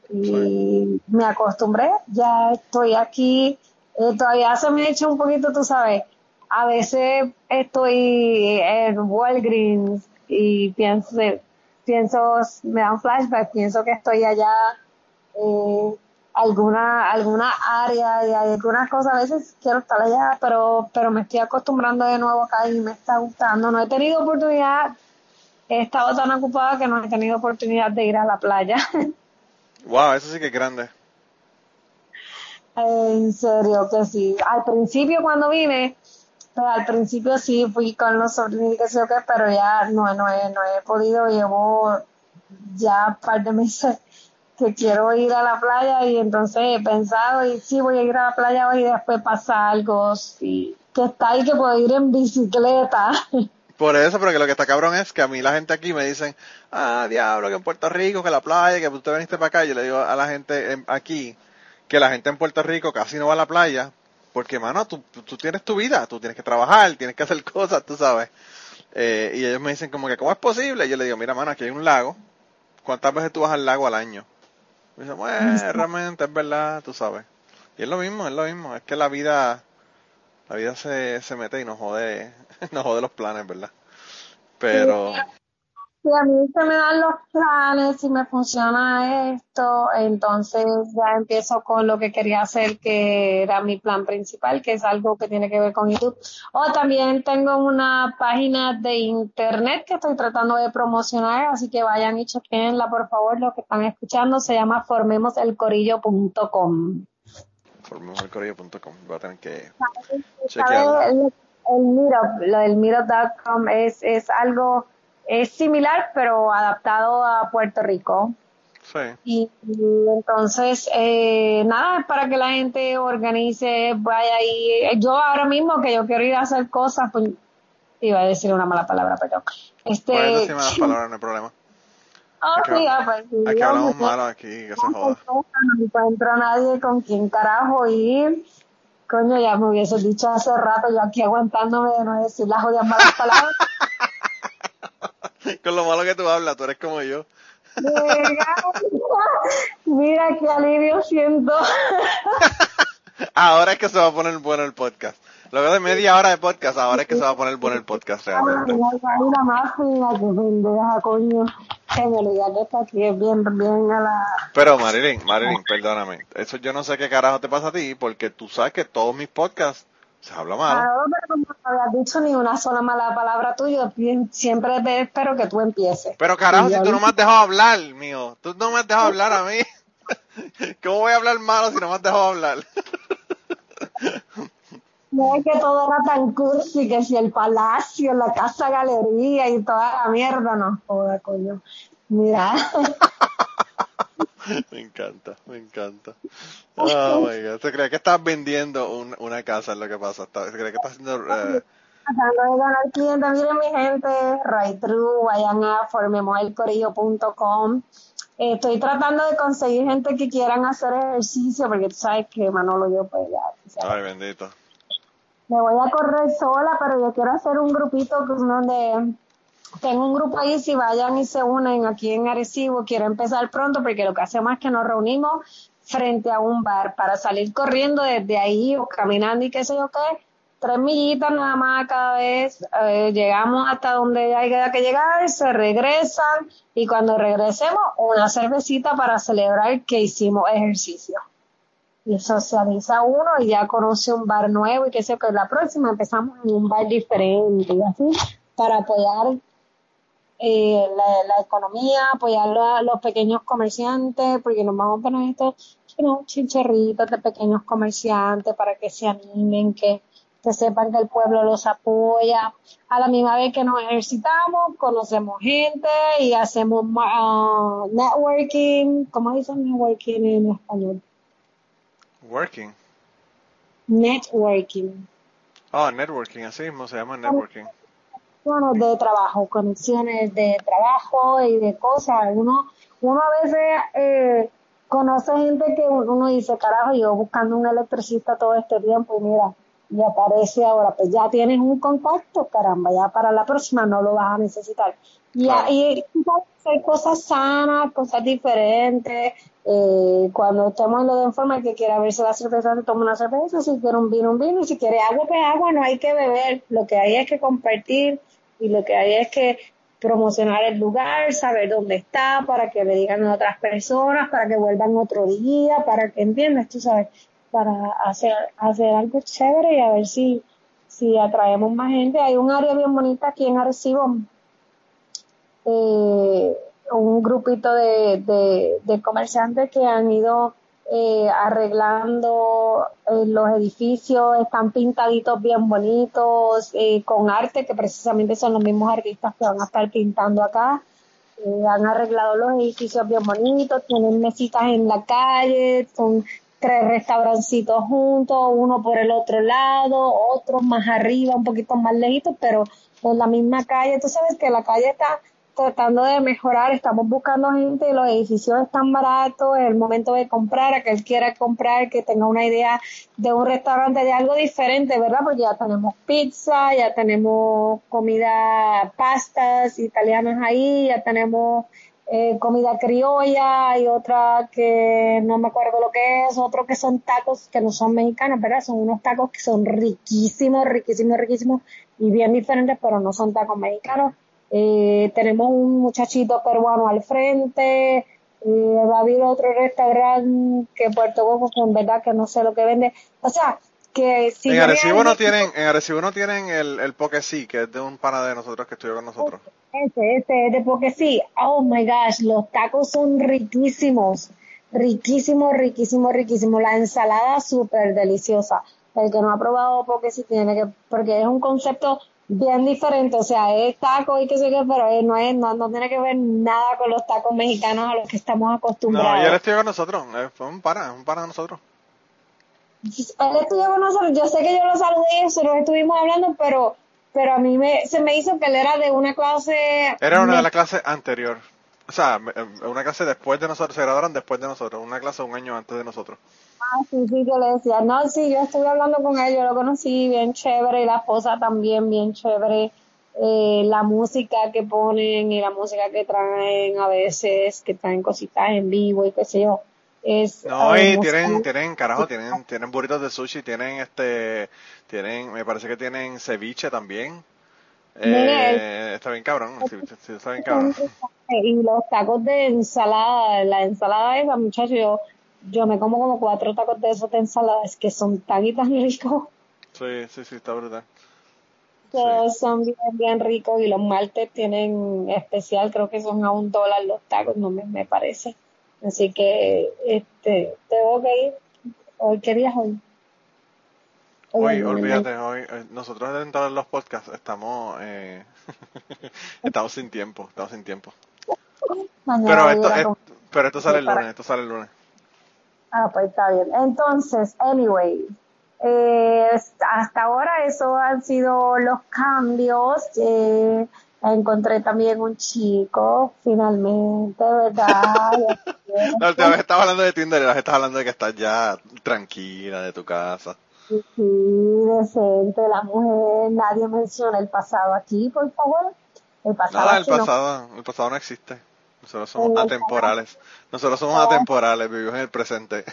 Y me acostumbré, ya estoy aquí, eh, todavía se me ha hecho un poquito, tú sabes, a veces estoy en Walgreens y pienso, pienso, me dan flashback, pienso que estoy allá, eh, alguna, alguna área y hay algunas cosas, a veces quiero estar allá, pero, pero me estoy acostumbrando de nuevo acá y me está gustando. No he tenido oportunidad, he estado tan ocupada que no he tenido oportunidad de ir a la playa. Wow, eso sí que es grande. En serio que sí. Al principio cuando vine, pues al principio sí fui con los sobrinos qué, pero ya no, no, he, no he podido, llevo ya un par de meses que quiero ir a la playa y entonces he pensado y sí voy a ir a la playa hoy y después pasa algo, sí, que está ahí que puedo ir en bicicleta. Por eso, pero que lo que está cabrón es que a mí la gente aquí me dicen, ah, diablo, que en Puerto Rico, que la playa, que tú te viniste para acá. Yo le digo a la gente en- aquí que la gente en Puerto Rico casi no va a la playa porque, mano, tú, tú- tienes tu vida, tú tienes que trabajar, tienes que hacer cosas, tú sabes. Eh, y ellos me dicen como que, ¿cómo es posible? Yo le digo, mira, mano, aquí hay un lago. ¿Cuántas veces tú vas al lago al año? Me dicen, bueno, realmente es verdad, tú sabes. Y es lo mismo, es lo mismo. Es que la vida, la vida se, se mete y nos jode, nos jode los planes, ¿verdad? Pero, Si a mí se me dan los planes, si me funciona esto, entonces ya empiezo con lo que quería hacer, que era mi plan principal, que es algo que tiene que ver con YouTube. O también tengo una página de internet que estoy tratando de promocionar, así que vayan y chequenla, por favor, los que están escuchando. Se llama formemoselcorillo.com. formemoselcorillo.com, voy a tener que chequearlo. El, el Meetup, lo del Meetup.com es, es algo, es similar, pero adaptado a Puerto Rico. Sí. Y, y entonces, eh, nada, es para que la gente organice, vaya ahí. Yo ahora mismo que yo quiero ir a hacer cosas, pues, iba a decir una mala palabra, perdón. Este, Puedes decirme las palabras, no hay problema. oh, Aquí- sí, ah, pues, sí, Aquí yo hablamos malo aquí, que se joda. no encuentro a nadie con quien carajo ir. Coño, ya me hubiese dicho hace rato, yo aquí aguantándome de no decir las jodidas malas palabras. Con lo malo que tú hablas, tú eres como yo. Mira qué alivio siento. Ahora es que se va a poner bueno el podcast. Luego de media hora de podcast, ahora es que se va a poner bueno el podcast realmente. Mira más fina que pendeja, coño. Que me diga que está aquí es bien, bien a la... Pero Marilyn, Marilyn, perdóname. Eso yo no sé qué carajo te pasa a ti, porque tú sabes que todos mis podcasts se habla malo. Ah, pero como no habías dicho ni una sola mala palabra tuya, siempre espero que tú empieces. Pero carajo, si tú no me has dejado hablar, mío. Tú no me has dejado hablar a mí. ¿Cómo voy a hablar malo si no me has dejado hablar? No es que todo era tan cursi, que si el palacio, la casa galería y toda la mierda, no joda, coño. Mira, Me encanta, me encanta. Oh my god. Se cree que estás vendiendo un- una casa, es lo que pasa. Se cree que estás haciendo. eh, tratando de ganar clientes, miren mi gente, right through, vayan a formemoelcorillo.com. Eh, Estoy tratando de conseguir gente que quieran hacer ejercicio, porque tú sabes que Manolo yo pues ya. Ay, bendito. me voy a correr sola, pero yo quiero hacer un grupito donde tengo un grupo ahí, si vayan y se unen aquí en Arecibo, quiero empezar pronto porque lo que hacemos es que nos reunimos frente a un bar para salir corriendo desde ahí o caminando y qué sé yo qué, tres millitas nada más cada vez, eh, llegamos hasta donde hay que llegar, se regresan y cuando regresemos una cervecita para celebrar que hicimos ejercicio. y socializa uno y ya conoce un bar nuevo y que sé que la próxima empezamos en un bar diferente y así para apoyar eh, la, la, economía, apoyar a los pequeños comerciantes, porque nos vamos a poner estos you chinchorritos de pequeños comerciantes para que se animen, que, que sepan que el pueblo los apoya. A la misma vez que nos ejercitamos, conocemos gente y hacemos uh, networking. ¿Cómo dicen networking en español? Working. Networking. Oh, networking, así mismo se llama networking. Bueno, de trabajo, conexiones de trabajo y de cosas. Uno, uno a veces eh, conoce gente que uno dice, carajo, yo buscando un electricista todo este tiempo y mira, y aparece ahora, pues ya tienes un contacto, caramba, ya para la próxima no lo vas a necesitar. Y, ahí hay cosas sanas, cosas diferentes. Eh, cuando estamos en lo de que quiera verse la cerveza, se toma una cerveza, si quiere un vino, un vino, y si quiere agua, pues agua, no hay que beber. Lo que hay es que compartir y lo que hay es que promocionar el lugar, saber dónde está, para que le digan a otras personas, para que vuelvan otro día, para que entiendas, tú sabes, para hacer, hacer algo chévere y a ver si, si atraemos más gente. Hay un área bien bonita aquí en Arecibo, eh, un grupito de, de, de comerciantes que han ido eh, arreglando eh, los edificios, están pintaditos bien bonitos, eh, con arte, que precisamente son los mismos artistas que van a estar pintando acá. Eh, han arreglado los edificios bien bonitos, tienen mesitas en la calle, son tres restaurancitos juntos, uno por el otro lado, otro más arriba, un poquito más lejitos, pero en la misma calle. Tú sabes que la calle está tratando de mejorar, estamos buscando gente, los edificios están baratos, es el momento de comprar, a que él quiera comprar, que tenga una idea de un restaurante, de algo diferente, ¿verdad? Porque ya tenemos pizza, ya tenemos comida, pastas italianas ahí, ya tenemos eh, comida criolla, hay otra que no me acuerdo lo que es, otro que son tacos que no son mexicanos, ¿verdad? Son unos tacos que son riquísimos, riquísimos, riquísimos y bien diferentes, pero no son tacos mexicanos eh, tenemos un muchachito peruano al frente, eh, va a haber otro restaurante que Puerto Coco, en verdad que no sé lo que vende. O sea, que si en Arecibo no tienen, en Arecibo no tienen el, el sí, que es de un pana de nosotros que estudió con nosotros. Ese, ese es de sí. Oh my gosh, los tacos son riquísimos, riquísimos, riquísimos, riquísimos. La ensalada súper deliciosa. El que no ha probado sí tiene que, porque es un concepto bien diferente, o sea, es taco y qué sé qué, pero no es, no, no tiene que ver nada con los tacos mexicanos a los que estamos acostumbrados. No, él estudió con nosotros, fue un para, un para nosotros. Él estudió con nosotros, yo sé que yo lo saludé, nosotros estuvimos hablando, pero, pero a mí me, se me hizo que él era de una clase... Era una de la clase anterior, o sea, una clase después de nosotros, se graduaron después de nosotros, una clase un año antes de nosotros. Ah, sí, sí, yo le decía, no, sí, yo estuve hablando con él, yo lo conocí bien chévere, y la esposa también bien chévere. Eh, la música que ponen y la música que traen a veces, que traen cositas en vivo y qué sé yo. Es, no, y tienen, tienen, carajo, tienen, tienen burritos de sushi, tienen este, tienen, me parece que tienen ceviche también. Eh, está bien cabrón, está bien cabrón. Y los tacos de ensalada, la ensalada esa, muchachos, yo, yo me como como cuatro tacos de esos de ensaladas que son tan y tan ricos. Sí, sí, sí, está brutal. Son bien, bien ricos y los martes tienen especial, creo que son a un dólar los tacos, no me, me parece. Así que, este, tengo que ir. ¿Hoy qué día es hoy? Hoy, olvídate, hoy, eh, nosotros dentro de los podcasts estamos, eh, estamos sin tiempo, estamos sin tiempo. pero esto, pero esto sale el lunes, esto sale el lunes. Ah, pues está bien. Entonces, anyway, eh, hasta ahora eso han sido los cambios. Eh, encontré también un chico, finalmente, ¿verdad? no, te estaba hablando de Tinder estás hablando de que estás ya tranquila de tu casa. Sí, decente, la mujer, nadie menciona el pasado aquí, por favor. El pasado, Nada, el pasado, el pasado no existe. Nosotros somos atemporales. Nosotros somos atemporales, vivimos en el presente.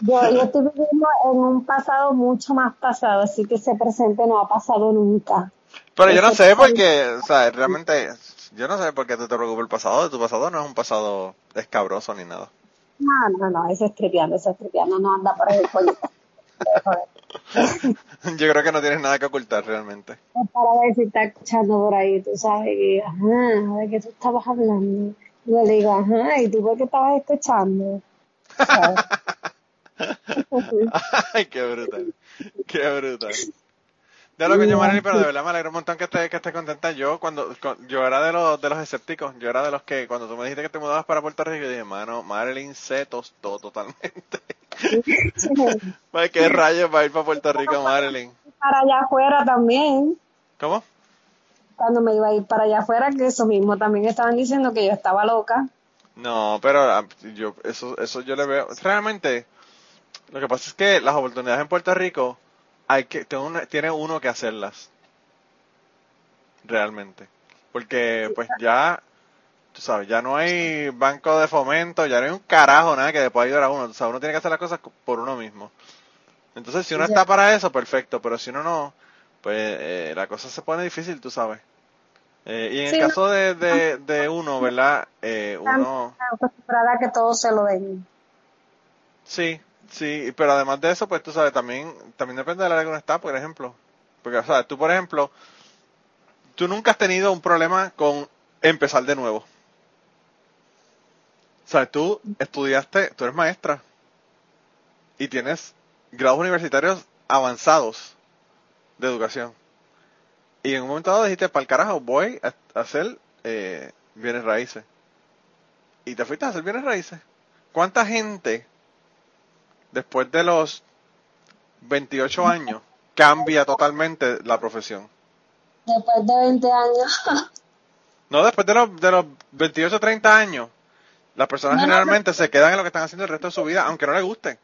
Yo, estoy viviendo en un pasado mucho más pasado, así que ese presente no ha pasado nunca. Pero yo no sé por qué, o sea, realmente, yo no sé por qué te, te preocupa el pasado. Tu pasado no es un pasado escabroso ni nada. No, no, no, ese es tripeando, ese es tripeando, no anda por ahí el pollito. Yo creo que no tienes nada que ocultar realmente. Es para ver si está escuchando por ahí, tú sabes, que, ajá, de qué tú estabas hablando. Yo le digo, ajá, ¿y tú por qué estabas escuchando? Ay, qué brutal. Qué brutal. De lo que yo, Marilyn, pero de verdad me alegro un montón que esté, que esté contenta. Yo, cuando, con- yo era de los, de los escépticos, yo era de los que, cuando tú me dijiste que te mudabas para Puerto Rico, yo dije, mano, Marilyn se tostó totalmente. Ay, ¿Qué rayos va a ir para Puerto Rico, Marilyn? para allá afuera también, ¿Cómo? cuando me iba a ir para allá afuera, que eso mismo también estaban diciendo que yo estaba loca. No, pero ah, yo, eso, eso yo le veo. Realmente, lo que pasa es que las oportunidades en Puerto Rico, hay que, tiene uno, que hacerlas. Realmente. Porque, pues ya, tú sabes, ya no hay banco de fomento, ya no hay un carajo nada que le pueda ayudar a uno. O sea, uno tiene que hacer las cosas por uno mismo. Entonces, si uno está para eso, perfecto, pero si uno no, pues eh, la cosa se pone difícil, tú sabes. Eh, y en Sí, el caso de, de, de uno, ¿verdad? Eh, uno... acostumbrada a que todo se lo den. Sí, sí, pero además de eso, pues tú sabes, también, también depende del área que uno está, por ejemplo. Porque, o tú, por ejemplo, tú nunca has tenido un problema con empezar de nuevo. O sea, tú estudiaste, tú eres maestra y tienes grados universitarios avanzados de educación. Y en un momento dado dijiste, para el carajo, voy a a hacer eh, bienes raíces. Y te fuiste a hacer bienes raíces. ¿Cuánta gente después de los 28 años cambia totalmente la profesión? Después de 20 años. No, después de los, de los 28 30 años, las personas No, no, generalmente se quedan en lo que están haciendo el resto de su vida, aunque no les guste.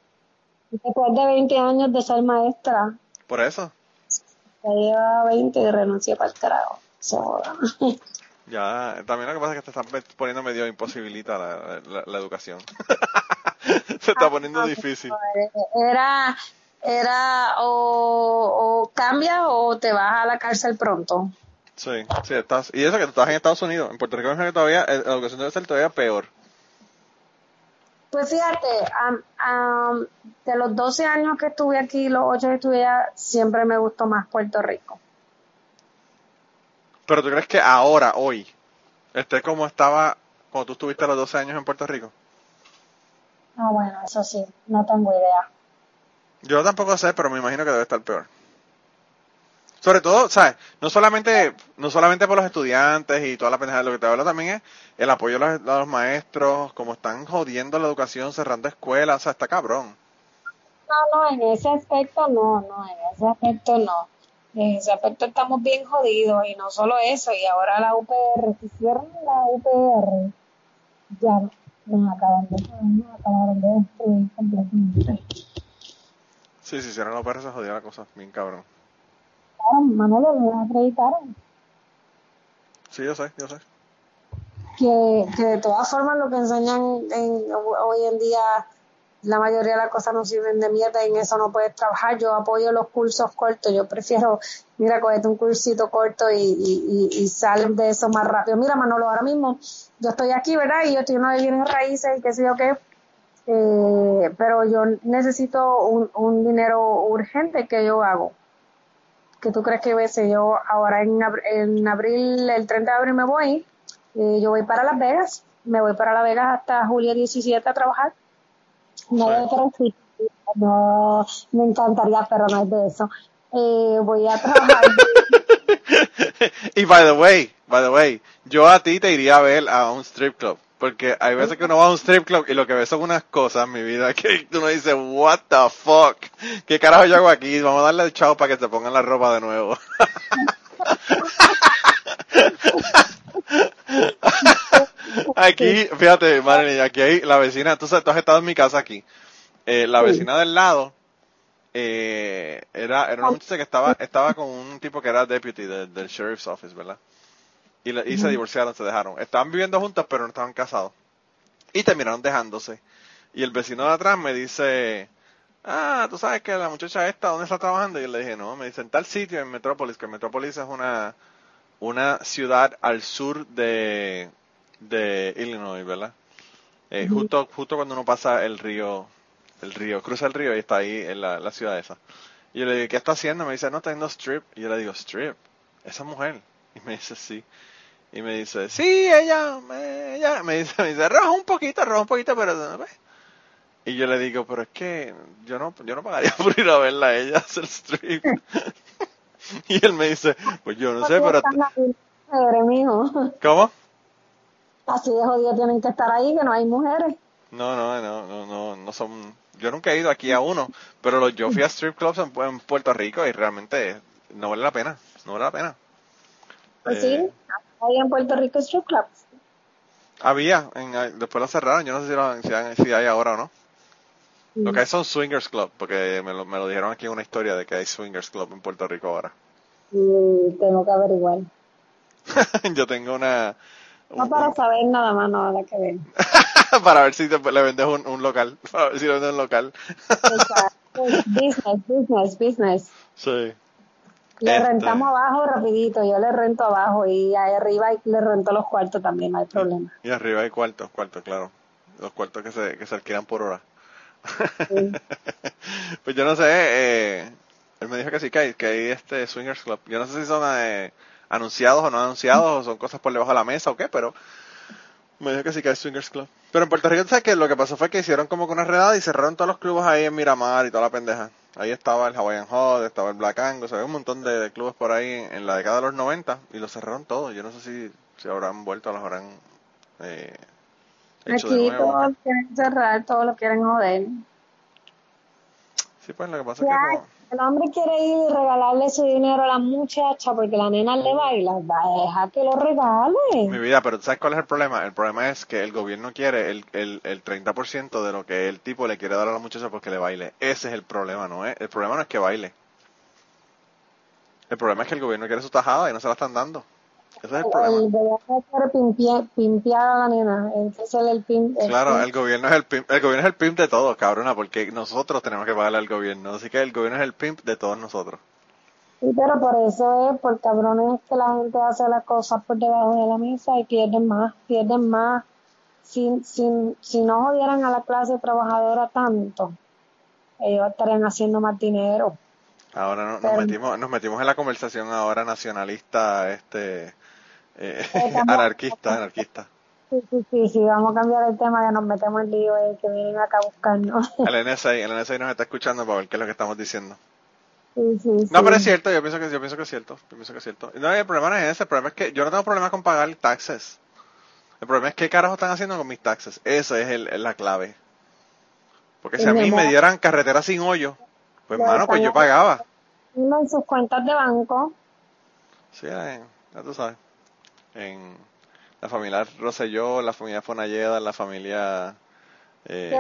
Después de 20 años de ser maestra, Por eso, ya lleva 20 y renuncié para el carajo. So, ya, también lo que pasa es que te están poniendo medio imposibilita la, la- la educación. se está poniendo difícil. era, era o, o cambias o te vas a la cárcel pronto. Sí, sí, estás. Y eso que estás en Estados Unidos. En Puerto Rico todavía, eh, la educación debe ser todavía peor. Pues fíjate, am- am, de los 12 años que estuve aquí, los 8 que estuve allá, siempre me gustó más Puerto Rico. Pero tú crees que ahora, hoy, esté como estaba cuando tú estuviste a los 12 años en Puerto Rico. Ah, bueno, eso sí, no tengo idea. Yo tampoco sé, pero me imagino que debe estar peor. Sobre todo, ¿sabes? No solamente, no solamente por los estudiantes y toda la pendeja, lo que te hablo también es el apoyo a los, a los maestros, como están jodiendo la educación, cerrando escuelas, o sea, está cabrón. No, no, en ese aspecto no, no, en ese aspecto no. En ese aspecto estamos bien jodidos y no solo eso, y ahora la UPR, si cierran la UPR, ya nos acaban de, nos acabaron de destruir completamente. Sí, sí, si no, no parece se jodía la cosa, bien cabrón. Claro, Manolo, no acreditaron. Sí, yo sé, yo sé. que, que de todas formas lo que enseñan en, hoy en día, la mayoría de las cosas no sirven de mierda y en eso no puedes trabajar. Yo apoyo los cursos cortos, yo prefiero, mira, cogete un cursito corto y, y, y, sal de eso más rápido. Mira, Manolo, ahora mismo yo estoy aquí, ¿verdad? Y yo estoy uno de bienes raíces y qué sé yo qué. Eh, pero yo necesito un, un dinero urgente que yo hago. ¿Qué tú crees que ves? Yo ahora en, en abril, el 30 de abril me voy, eh, yo voy para Las Vegas, me voy para Las Vegas hasta julio 17 a trabajar. No Sí. sitio, no, me encantaría, pero no es de eso. Eh, voy a trabajar. y by the way, by the way, yo a ti te iría a ver a un strip club. Porque hay veces que uno va a un strip club y lo que ve son unas cosas, mi vida, que uno dice, what the fuck, ¿qué carajo yo hago aquí? Vamos a darle el chao para que se pongan la ropa de nuevo. aquí, fíjate, madre mía, aquí hay la vecina, tú, tú has estado en mi casa aquí, Eh, la vecina del lado, eh, era, era una muchacha que estaba, estaba con un tipo que era deputy de- del sheriff's office, ¿verdad? Y, le- y se divorciaron, se dejaron. Estaban viviendo juntos, pero no estaban casados. Y terminaron dejándose. Y el vecino de atrás me dice, ah, tú sabes que la muchacha esta, ¿dónde está trabajando? Y yo le dije, no, me dice, en tal sitio, en Metrópolis, que Metrópolis es una, una ciudad al sur de, de Illinois, ¿verdad? Eh, justo, justo cuando uno pasa el río, el río, cruza el río y está ahí en la, la ciudad esa. Y yo le digo, ¿qué está haciendo? Me dice, no, tengo strip. Y yo le digo, strip, esa mujer. Y me dice, sí. Y me dice, sí, ella, me, ella, me dice, me dice, roja un poquito, roja un poquito, pero. Y yo le digo, pero es que yo no, yo no pagaría por ir a verla a ella hacer strip. y él me dice, pues yo no sé, pero... Mujeres, mijo. ¿Cómo? Así de jodido tienen que estar ahí, que no hay mujeres. No, no, no, no, no, no son. Yo nunca he ido aquí a uno, pero los, yo fui a strip clubs en, en Puerto Rico y realmente no vale la pena, no vale la pena. Pues Eh, sí, hay en Puerto Rico strip clubs. Había, en, después lo cerraron, yo no sé si, lo- si, hay, si hay ahora o no. Lo que hay son swingers club, porque me lo, me lo dijeron aquí en una historia de que hay swingers club en Puerto Rico ahora. Y tengo que averiguar. yo tengo una... No para saber nada más, no nada que ver. para ver si te- le vendes un, un local, para ver si le vendes un local. Business, business, business. sí. Le Este- rentamos abajo rapidito, yo le rento abajo y ahí arriba le rento los cuartos también, no hay problema. Y arriba hay cuartos, cuartos, claro. Los cuartos que se, que se alquilan por hora. Sí. pues yo no sé, eh, él me dijo que sí, que hay, que hay este Swingers Club. Yo no sé si son eh, anunciados o no anunciados, o son cosas por debajo de la mesa o qué, pero me dijo que sí que hay Swingers Club. Pero en Puerto Rico, ¿sabes qué? Lo que pasó fue que hicieron como que una redada y cerraron todos los clubes ahí en Miramar y toda la pendeja. Ahí estaba el Hawaiian Hot, estaba el Black Angus, o un montón de, de clubes por ahí en, en la década de los 90 y los cerraron todos. Yo no sé si, si habrán vuelto los habrán eh, hecho de Aquí nuevo. todos quieren cerrar, todos lo quieren joder. Sí, pues lo que pasa es que como- el hombre quiere ir y regalarle su dinero a la muchacha porque la nena le baila, deja que lo Mi regale. vida, pero ¿tú ¿sabes cuál es el problema? El problema es que el gobierno quiere el, el, el 30% de lo que el tipo le quiere dar a la muchacha porque le baile. Ese es el problema, ¿no es? El problema no es que baile. El problema es que el gobierno quiere su tajada y no se la están dando. Ese es el problema. El pimpear a la nena, ese es el pimp. el Claro, pimp. el gobierno es el pimp, el gobierno es el pimp de todos, cabrona, porque nosotros tenemos que pagarle al gobierno. Así que el gobierno es el pimp de todos nosotros. Sí, pero por eso es, por cabrones que la gente hace las cosas por debajo de la mesa y pierden más, pierden más. Si, si, si no jodieran a la clase trabajadora tanto, ellos estarían haciendo más dinero. Ahora no- nos metimos, nos metimos en la conversación ahora nacionalista, este, eh, anarquista, anarquista. Sí, sí, sí, sí, vamos a cambiar el tema que nos metemos en lío y que vienen acá a buscarnos. El NSA, el NSA nos está escuchando para ver qué es lo que estamos diciendo. Sí, sí, sí. No, pero es cierto, yo pienso que yo pienso que es cierto, yo pienso que es cierto. No, el problema no es ese, el problema es que yo no tengo problema con pagar taxes. El problema es qué carajo están haciendo con mis taxes. Esa es, el, la clave. Porque si a mí me dieran carretera sin hoyo, pues Lo mano, pues yo pagaba. En sus cuentas de banco. Sí, ya tú sabes. En la familia Rosselló, la familia Fonalleda, la familia... Eh.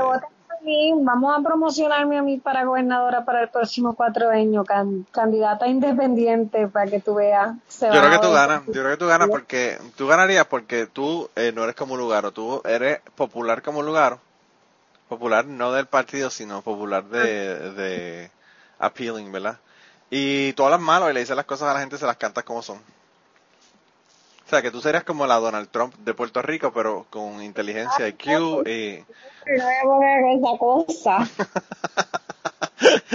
Vamos a promocionarme a mí para gobernadora para el próximo cuatro años, can- candidata independiente para que tú veas. Yo creo que tú ganas, yo creo que tú ganas porque tú ganarías porque tú eh, no eres como Lugaro, tú eres popular como Lugaro, popular no del partido sino popular de, de appealing, ¿verdad? Y tú hablas malo y le dices las cosas a la gente se las cantas como son. O sea que tú serías como la Donald Trump de Puerto Rico pero con inteligencia IQ y No voy a poner esa cosa.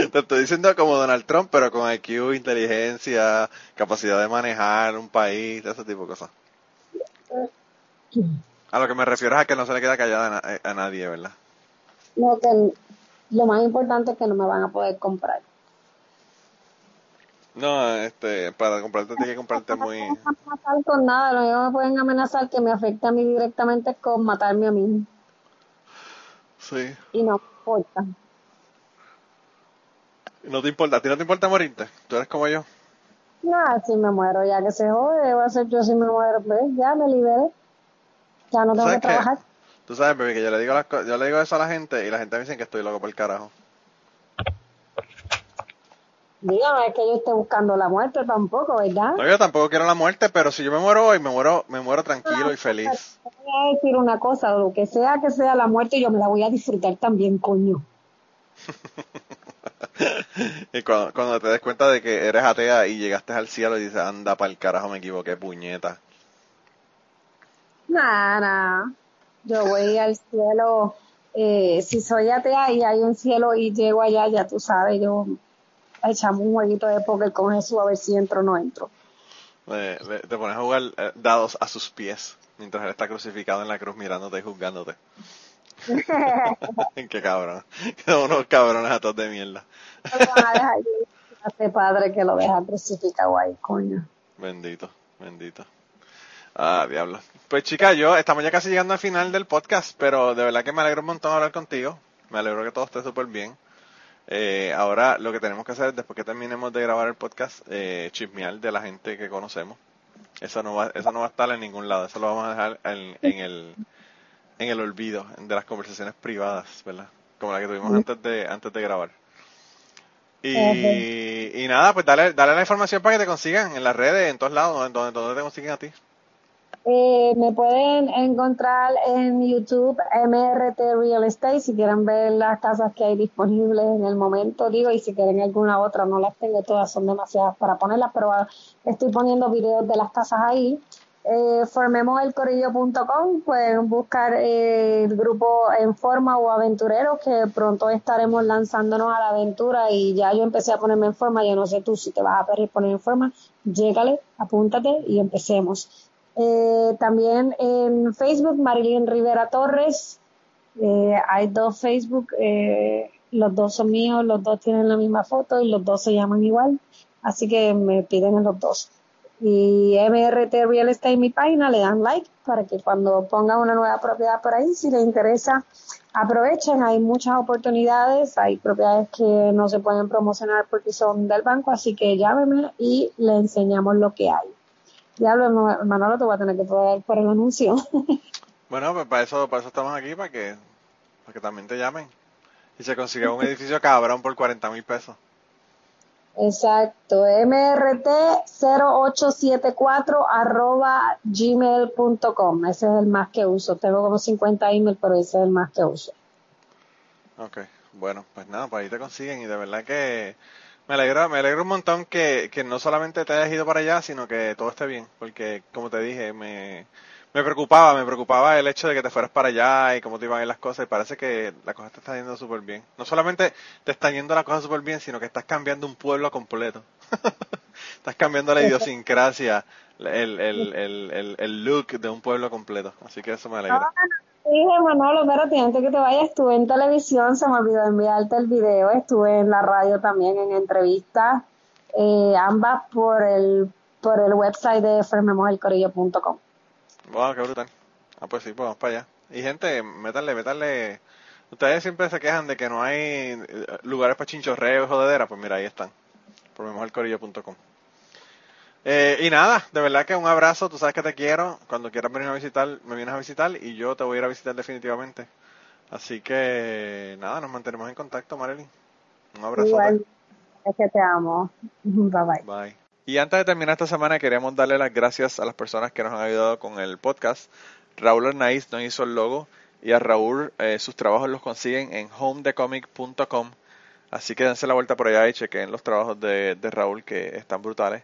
te estoy diciendo como Donald Trump pero con IQ, inteligencia, capacidad de manejar un país, ese tipo de cosas. A lo que me refiero es a que no se le queda callada a, na- a nadie, ¿verdad? No, que lo más importante es que no me van a poder comprar. No, este, para comprarte tienes que comprarte muy... No me pueden amenazar con nada, lo único que me pueden amenazar que me afecte a mí directamente es con matarme a mí. Sí. Y no me importa. No te importa, a ti no te importa morirte. Tú eres como yo. Nada, si me muero, ya que se jode, va a ser yo si me muero, pues ya me liberé. Ya no tengo que trabajar. Tú sabes, baby, que yo le digo las yo le digo eso a la gente y la gente me dice que estoy loco por el carajo. Dígame, es que yo esté buscando la muerte tampoco, ¿verdad? No, yo tampoco quiero la muerte, pero si yo me muero hoy, me muero, me muero tranquilo y feliz. Te voy a decir una cosa, lo que sea que sea la muerte, yo me la voy a disfrutar también, coño. Y cuando, cuando te des cuenta de que eres atea y llegaste al cielo y dices, anda para el carajo, me equivoqué, puñeta. Nada, nada. Yo voy al cielo, eh, si soy atea y hay un cielo y llego allá, ya tú sabes, yo echamos un jueguito de póker con Jesús a ver si entro o no entro. Eh, le- te pones a jugar eh, dados a sus pies mientras él está crucificado en la cruz mirándote y juzgándote. Qué cabrón. Qué unos cabrones a todos de mierda. A este padre que lo deja crucificado ahí, coño. Bendito, bendito. Ah, diablo. Pues chica, yo estamos ya casi llegando al final del podcast, pero de verdad que me alegro un montón hablar contigo. Me alegro que todo esté súper bien. Eh, ahora lo que tenemos que hacer después que terminemos de grabar el podcast, eh, chismear de la gente que conocemos. Eso no va, eso no va a estar en ningún lado. Eso lo vamos a dejar en, en el, en el olvido de las conversaciones privadas, ¿verdad? Como la que tuvimos antes de, antes de grabar. Y, y nada, pues dale, dale la información para que te consigan en las redes, en todos lados, donde, donde te consiguen a ti. Eh, me pueden encontrar en YouTube MRT Real Estate si quieren ver las casas que hay disponibles en el momento, digo, y si quieren alguna otra, no las tengo todas, son demasiadas para ponerlas, pero ah, estoy poniendo videos de las casas ahí. Eh, pueden buscar eh, el grupo en forma o aventureros que pronto estaremos lanzándonos a la aventura y ya yo empecé a ponerme en forma, yo no sé tú si te vas a poner en forma, llégale, apúntate y empecemos. Eh, también en Facebook, Marilyn Rivera Torres. Eh, hay dos Facebook, eh, los dos son míos, los dos tienen la misma foto y los dos se llaman igual. Así que me piden en los dos. Y MRT Real Estate, mi página, le dan like para que cuando pongan una nueva propiedad por ahí, si les interesa, aprovechen. Hay muchas oportunidades, hay propiedades que no se pueden promocionar porque son del banco, así que llámeme y le enseñamos lo que hay. Diablo, Ma- Manolo, te voy a tener que pagar por el anuncio. Bueno, pues para eso, para eso estamos aquí, para que, para que también te llamen. Y se consiga un edificio cabrón por 40 mil pesos. Exacto, mrt0874 arroba gmail.com. Ese es el más que uso. Tengo como 50 email, pero ese es el más que uso. Ok, bueno, pues nada, pues ahí te consiguen y de verdad que me alegra, me alegra un montón que, que no solamente te hayas ido para allá, sino que todo esté bien, porque como te dije, me, me preocupaba, me preocupaba el hecho de que te fueras para allá y cómo te iban a ir las cosas y parece que la cosa te está yendo súper bien. No solamente te están yendo las cosas súper bien, sino que estás cambiando un pueblo completo. estás cambiando la idiosincrasia, el, el, el, el look de un pueblo completo, así que eso me alegra. Dije, Manolo, espérate, antes que te vayas, estuve en televisión, se me olvidó enviarte el video, estuve en la radio también en entrevistas, eh, ambas por el, por el website de fermemoselcorillo.com. Wow, qué brutal. Ah, pues sí, pues vamos para allá. Y gente, métanle, métanle. Ustedes siempre se quejan de que no hay eh, lugares para chinchorreo y jodedera. Pues mira, ahí están. Por. Eh, y nada, de verdad que un abrazo. Tú sabes que te quiero. Cuando quieras venir a visitar, me vienes a visitar y yo te voy a ir a visitar definitivamente. Así que nada, nos mantenemos en contacto, Marilyn. Un abrazo. Igual, es que te amo. Bye bye. Bye. Y antes de terminar esta semana, queremos darle las gracias a las personas que nos han ayudado con el podcast. Raúl Arnaiz nos hizo el logo y a Raúl eh, sus trabajos los consiguen en homedecomic.com. Así que dense la vuelta por allá y chequen los trabajos de, de Raúl que están brutales.